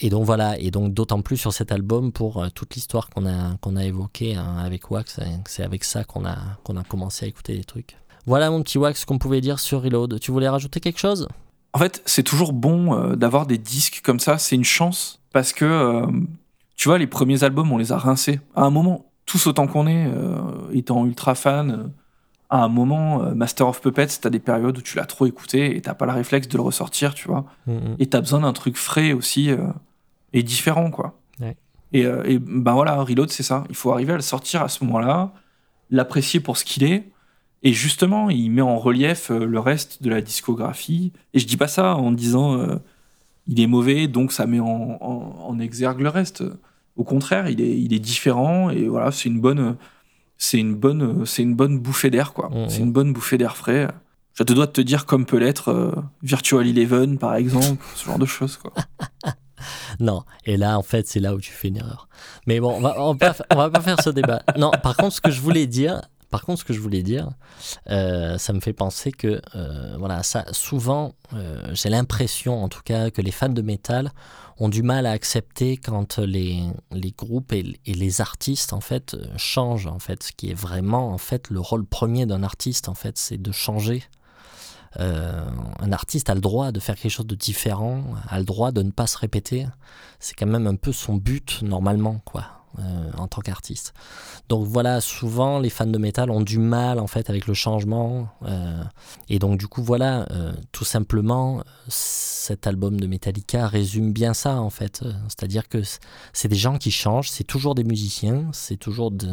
et donc voilà, et donc d'autant plus sur cet album pour euh, toute l'histoire qu'on a, qu'on a évoquée hein, avec Wax, c'est avec ça qu'on a, qu'on a commencé à écouter les trucs. Voilà mon petit Wax qu'on pouvait dire sur Reload. Tu voulais rajouter quelque chose? En fait, c'est toujours bon d'avoir des disques comme ça. C'est une chance parce que, tu vois, les premiers albums, on les a rincés. À un moment, tous autant qu'on est, euh, étant ultra fan, euh, à un moment, euh, Master of Puppets, t'as des périodes où tu l'as trop écouté et t'as pas le réflexe de le ressortir, tu vois. Mhm. Et t'as besoin d'un truc frais aussi et différent, quoi. Ouais. Et, et ben voilà, Reload, c'est ça. Il faut arriver à le sortir à ce moment-là, l'apprécier pour ce qu'il est. Et justement, il met en relief le reste de la discographie. Et je dis pas ça en disant euh, il est mauvais, donc ça met en, en- en exergue le reste. Au contraire, il est, il est différent et voilà, c'est une bonne, c'est une bonne, c'est une bonne bouffée d'air quoi. Mhm. C'est une bonne bouffée d'air frais. Je te dois de te dire comme peut l'être euh, Virtual Eleven par exemple, ce genre de choses quoi. Non, et là en fait c'est là où tu fais une erreur. Mais bon, on va, on va, pas, on va pas faire ce débat. Non, par contre ce que je voulais dire, par contre ce que je voulais dire, euh, ça me fait penser que euh, voilà, ça souvent euh, j'ai l'impression en tout cas que les fans de métal ont du mal à accepter quand les, les groupes et, les artistes en fait euh, changent en fait, ce qui est vraiment en fait le rôle premier d'un artiste en fait, c'est de changer. Euh, un artiste a le droit de faire quelque chose de différent, a le droit de ne pas se répéter. C'est quand même un peu son but normalement, quoi, euh, en tant qu'artiste. Donc voilà, souvent les fans de métal ont du mal en fait avec le changement. euh, et donc du coup voilà, euh, tout simplement, cet album de Metallica résume bien ça en fait. C'est-à-dire que c'est des gens qui changent, c'est toujours des musiciens, c'est toujours de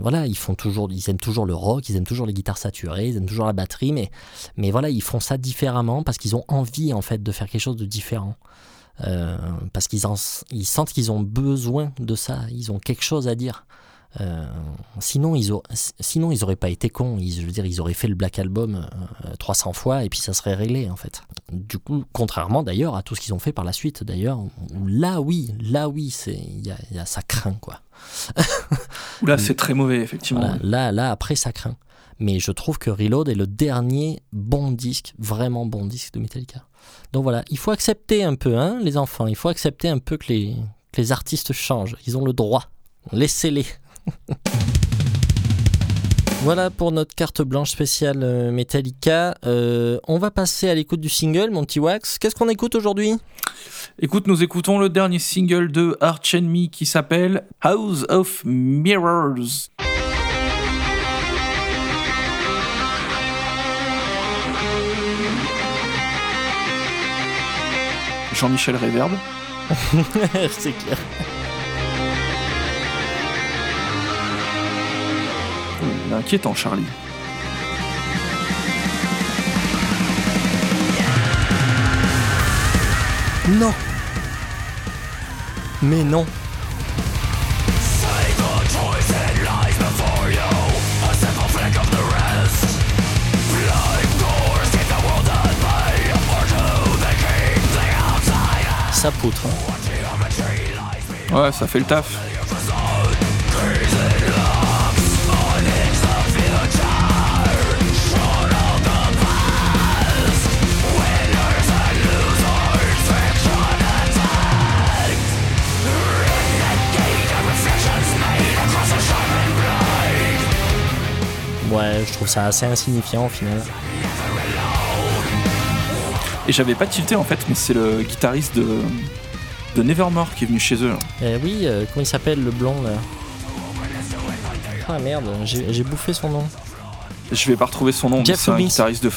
voilà, ils font toujours, ils aiment toujours le rock, ils aiment toujours les guitares saturées, ils aiment toujours la batterie, mais mais voilà, ils font ça différemment parce qu'ils ont envie en fait de faire quelque chose de différent. Euh, parce qu'ils en- ils sentent qu'ils ont besoin de ça, ils ont quelque chose à dire. Euh, sinon, ils auraient, sinon, ils auraient pas été cons. Ils, je veux dire, ils auraient fait le Black Album euh, 300 fois et puis ça serait réglé en fait. Du coup, contrairement d'ailleurs à tout ce qu'ils ont fait par la suite, d'ailleurs, là oui, là oui, c'est, y a, il y a- ça craint quoi. Là, c'est très mauvais effectivement. Voilà, là, là, après, ça craint. Mais je trouve que Reload est le dernier bon disque, vraiment bon disque de Metallica. Donc voilà, il faut accepter un peu, hein, les enfants, il faut accepter un peu que les, que les artistes changent. Ils ont le droit. Laissez-les. Voilà pour notre carte blanche spéciale euh, Metallica. Euh, on va passer à l'écoute du single, mon petit Wax. Qu'est-ce qu'on écoute aujourd'hui? Écoute, nous écoutons le dernier single de Arch Enemy qui s'appelle House of Mirrors. Jean-Michel Réverb. C'est clair. Il est inquiétant, Charlie. Non. Mais non. Ça poutre. Ouais, ça fait le taf. Ouais, je trouve ça assez insignifiant au final. Et j'avais pas tilté en fait, mais c'est le guitariste de, de Nevermore qui est venu chez eux. Eh oui, euh, comment il s'appelle le blond là Ah merde, j'ai bouffé son nom. Je vais pas retrouver son nom, mais c'est un guitariste de.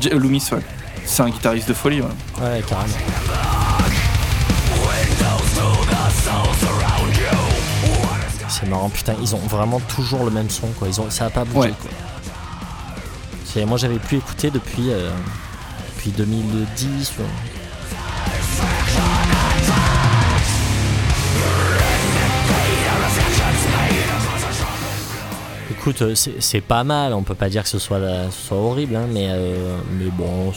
Je- Loomis, ouais. C'est un guitariste de folie, ouais. Ouais, carrément. C'est marrant, putain, ils ont vraiment toujours le même son, quoi. Ils ont, ça a pas bougé, Ouais. quoi. Moi, j'avais plus écouté depuis, euh, depuis 2010. ouais. Écoute, euh, c'est pas mal, on peut pas dire que ce soit, soit horrible, hein, mais, euh, mais bon,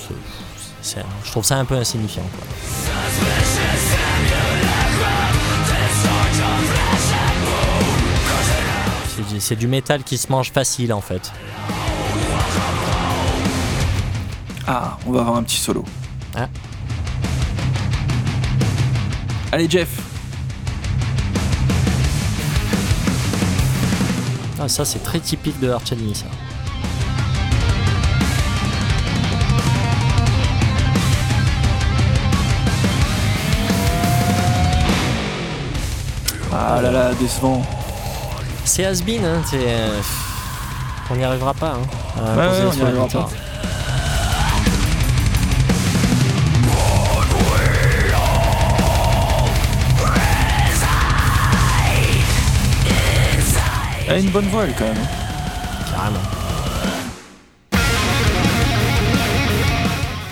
je trouve ça un peu insignifiant. Quoi. C'est du métal qui se mange facile en fait. Ah, on va avoir un petit solo. Ah. Allez, Jeff. Ah, ça c'est très typique de Arch Enemy ça. Ah là là, décevant. C'est has-been, hein, c'est, euh, on n'y arrivera pas. Hein, à ouais, on n'y arrivera pas. A une bonne voix, elle, quand même. Carrément.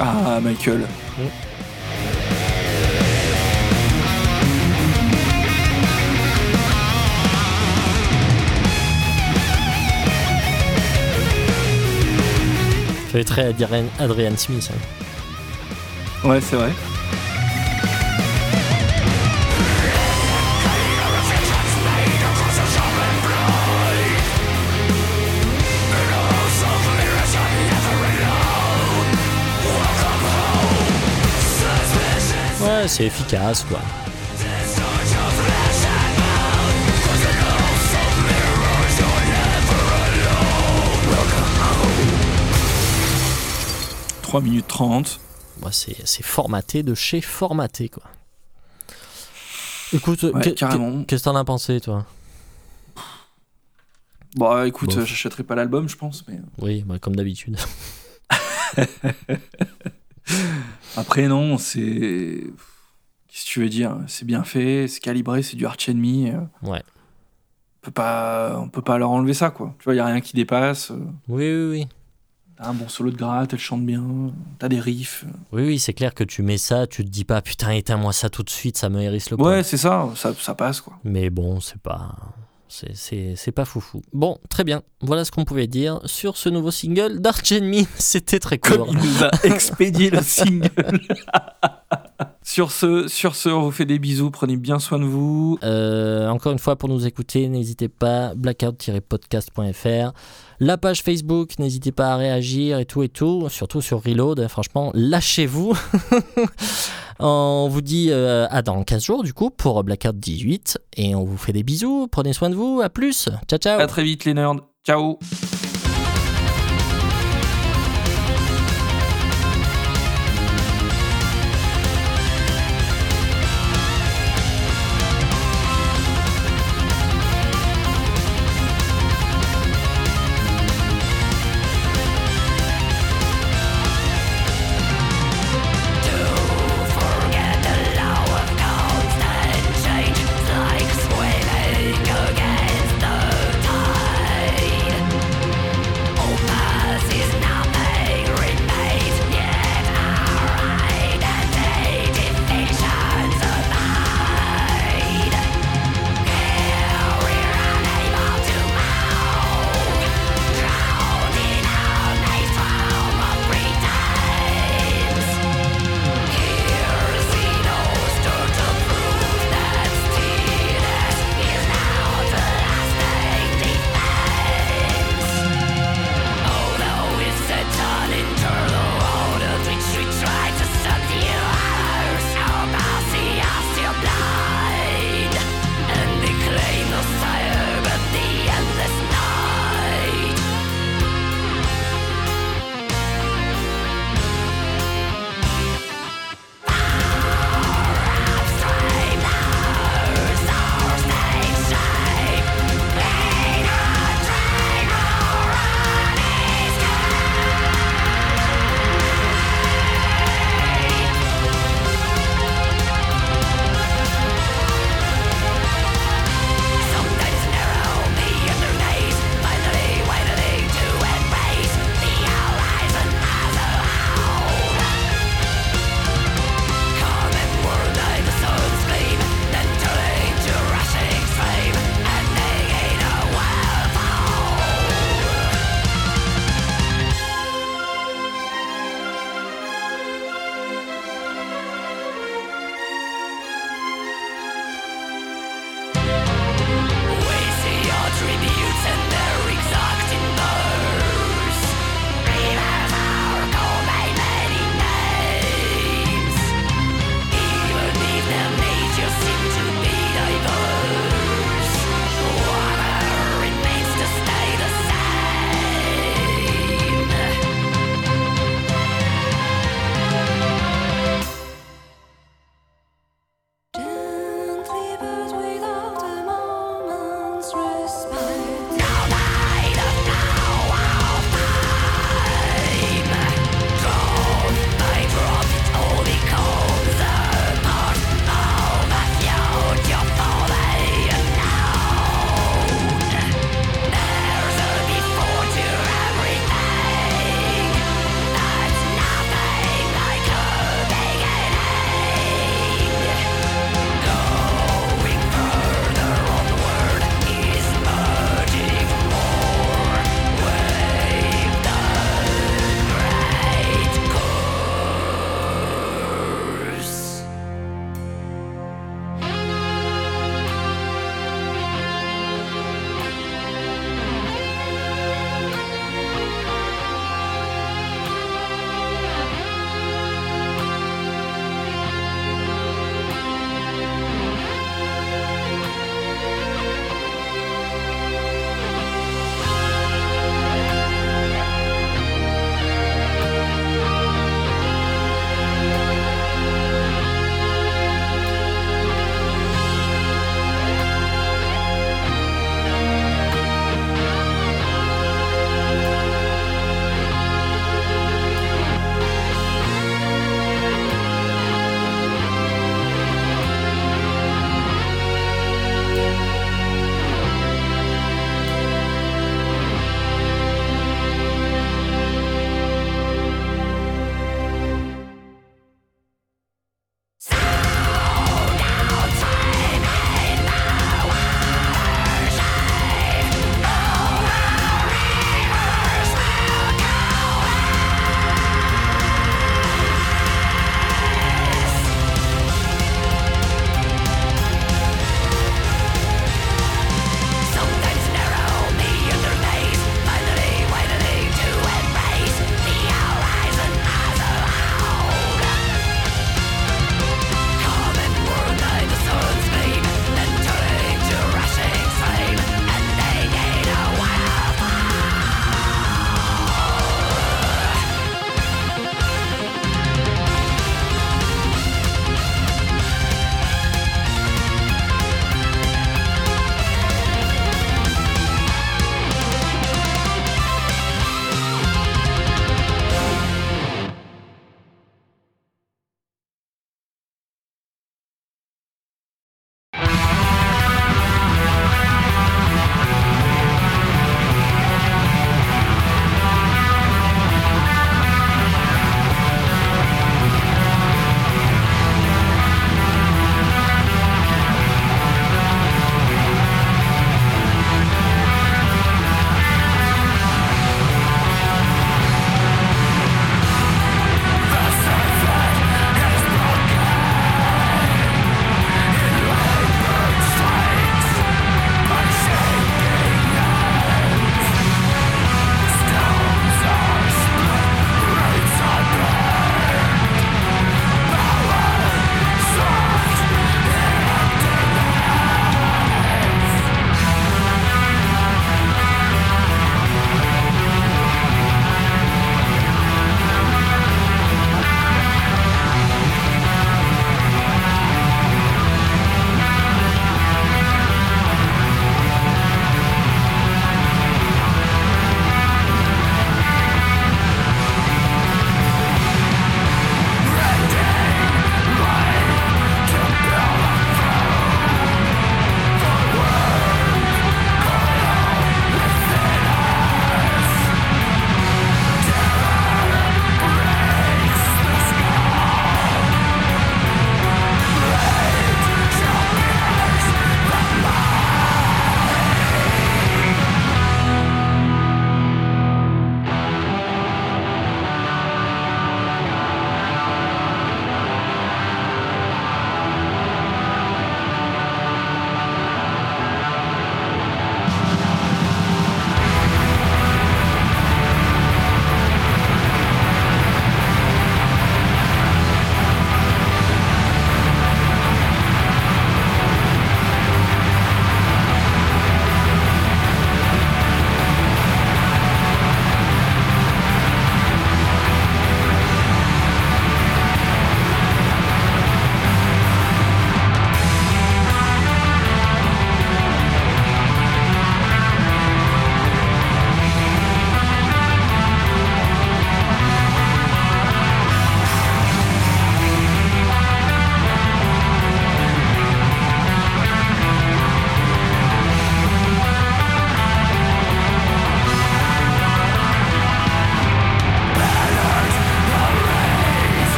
Ah, Michael. Fait très Adrian, Adrian Smith. hein. Ouais, c'est vrai. Ouais, c'est efficace quoi. « 3 minutes 30. Moi, c'est formaté de chez formaté quoi. Écoute, Ouais, qu'est-ce que t'en as pensé toi? Bon, écoute, j'achèterai pas l'album, je pense, mais... Oui, bah, comme d'habitude. Après, non, c'est... Qu'est-ce que tu veux dire? C'est bien fait, c'est calibré, c'est du Arch Enemy. euh, Ouais. On peut pas, on peut pas leur enlever ça, quoi. Tu vois, il y a rien qui dépasse. euh, Oui, oui, oui. T'as un bon solo de gratte, elle chante bien. T'as des riffs. Oui, oui, c'est clair que tu mets ça, tu te dis pas putain, éteins-moi ça tout de suite, ça me hérisse le. Ouais, c'est ça, ça, ça passe, quoi. Mais bon, c'est pas. c'est- C'est c'est pas foufou. Bon, très bien. Voilà ce qu'on pouvait dire sur ce nouveau single d'Arch Enemy. C'était très Comme court. il nous a expédié le single. sur, ce, sur ce, on vous fait des bisous, prenez bien soin de vous. Euh, encore une fois, pour nous écouter, n'hésitez pas, blackout-podcast.fr. La page Facebook, n'hésitez pas à réagir et tout et tout, surtout sur Reload. hein, Franchement, lâchez-vous. on vous dit euh, à dans 15 jours, du coup, pour Blackout 18. Et on vous fait des bisous. Prenez soin de vous. À plus. Ciao, ciao. À très vite, les nerds. Ciao.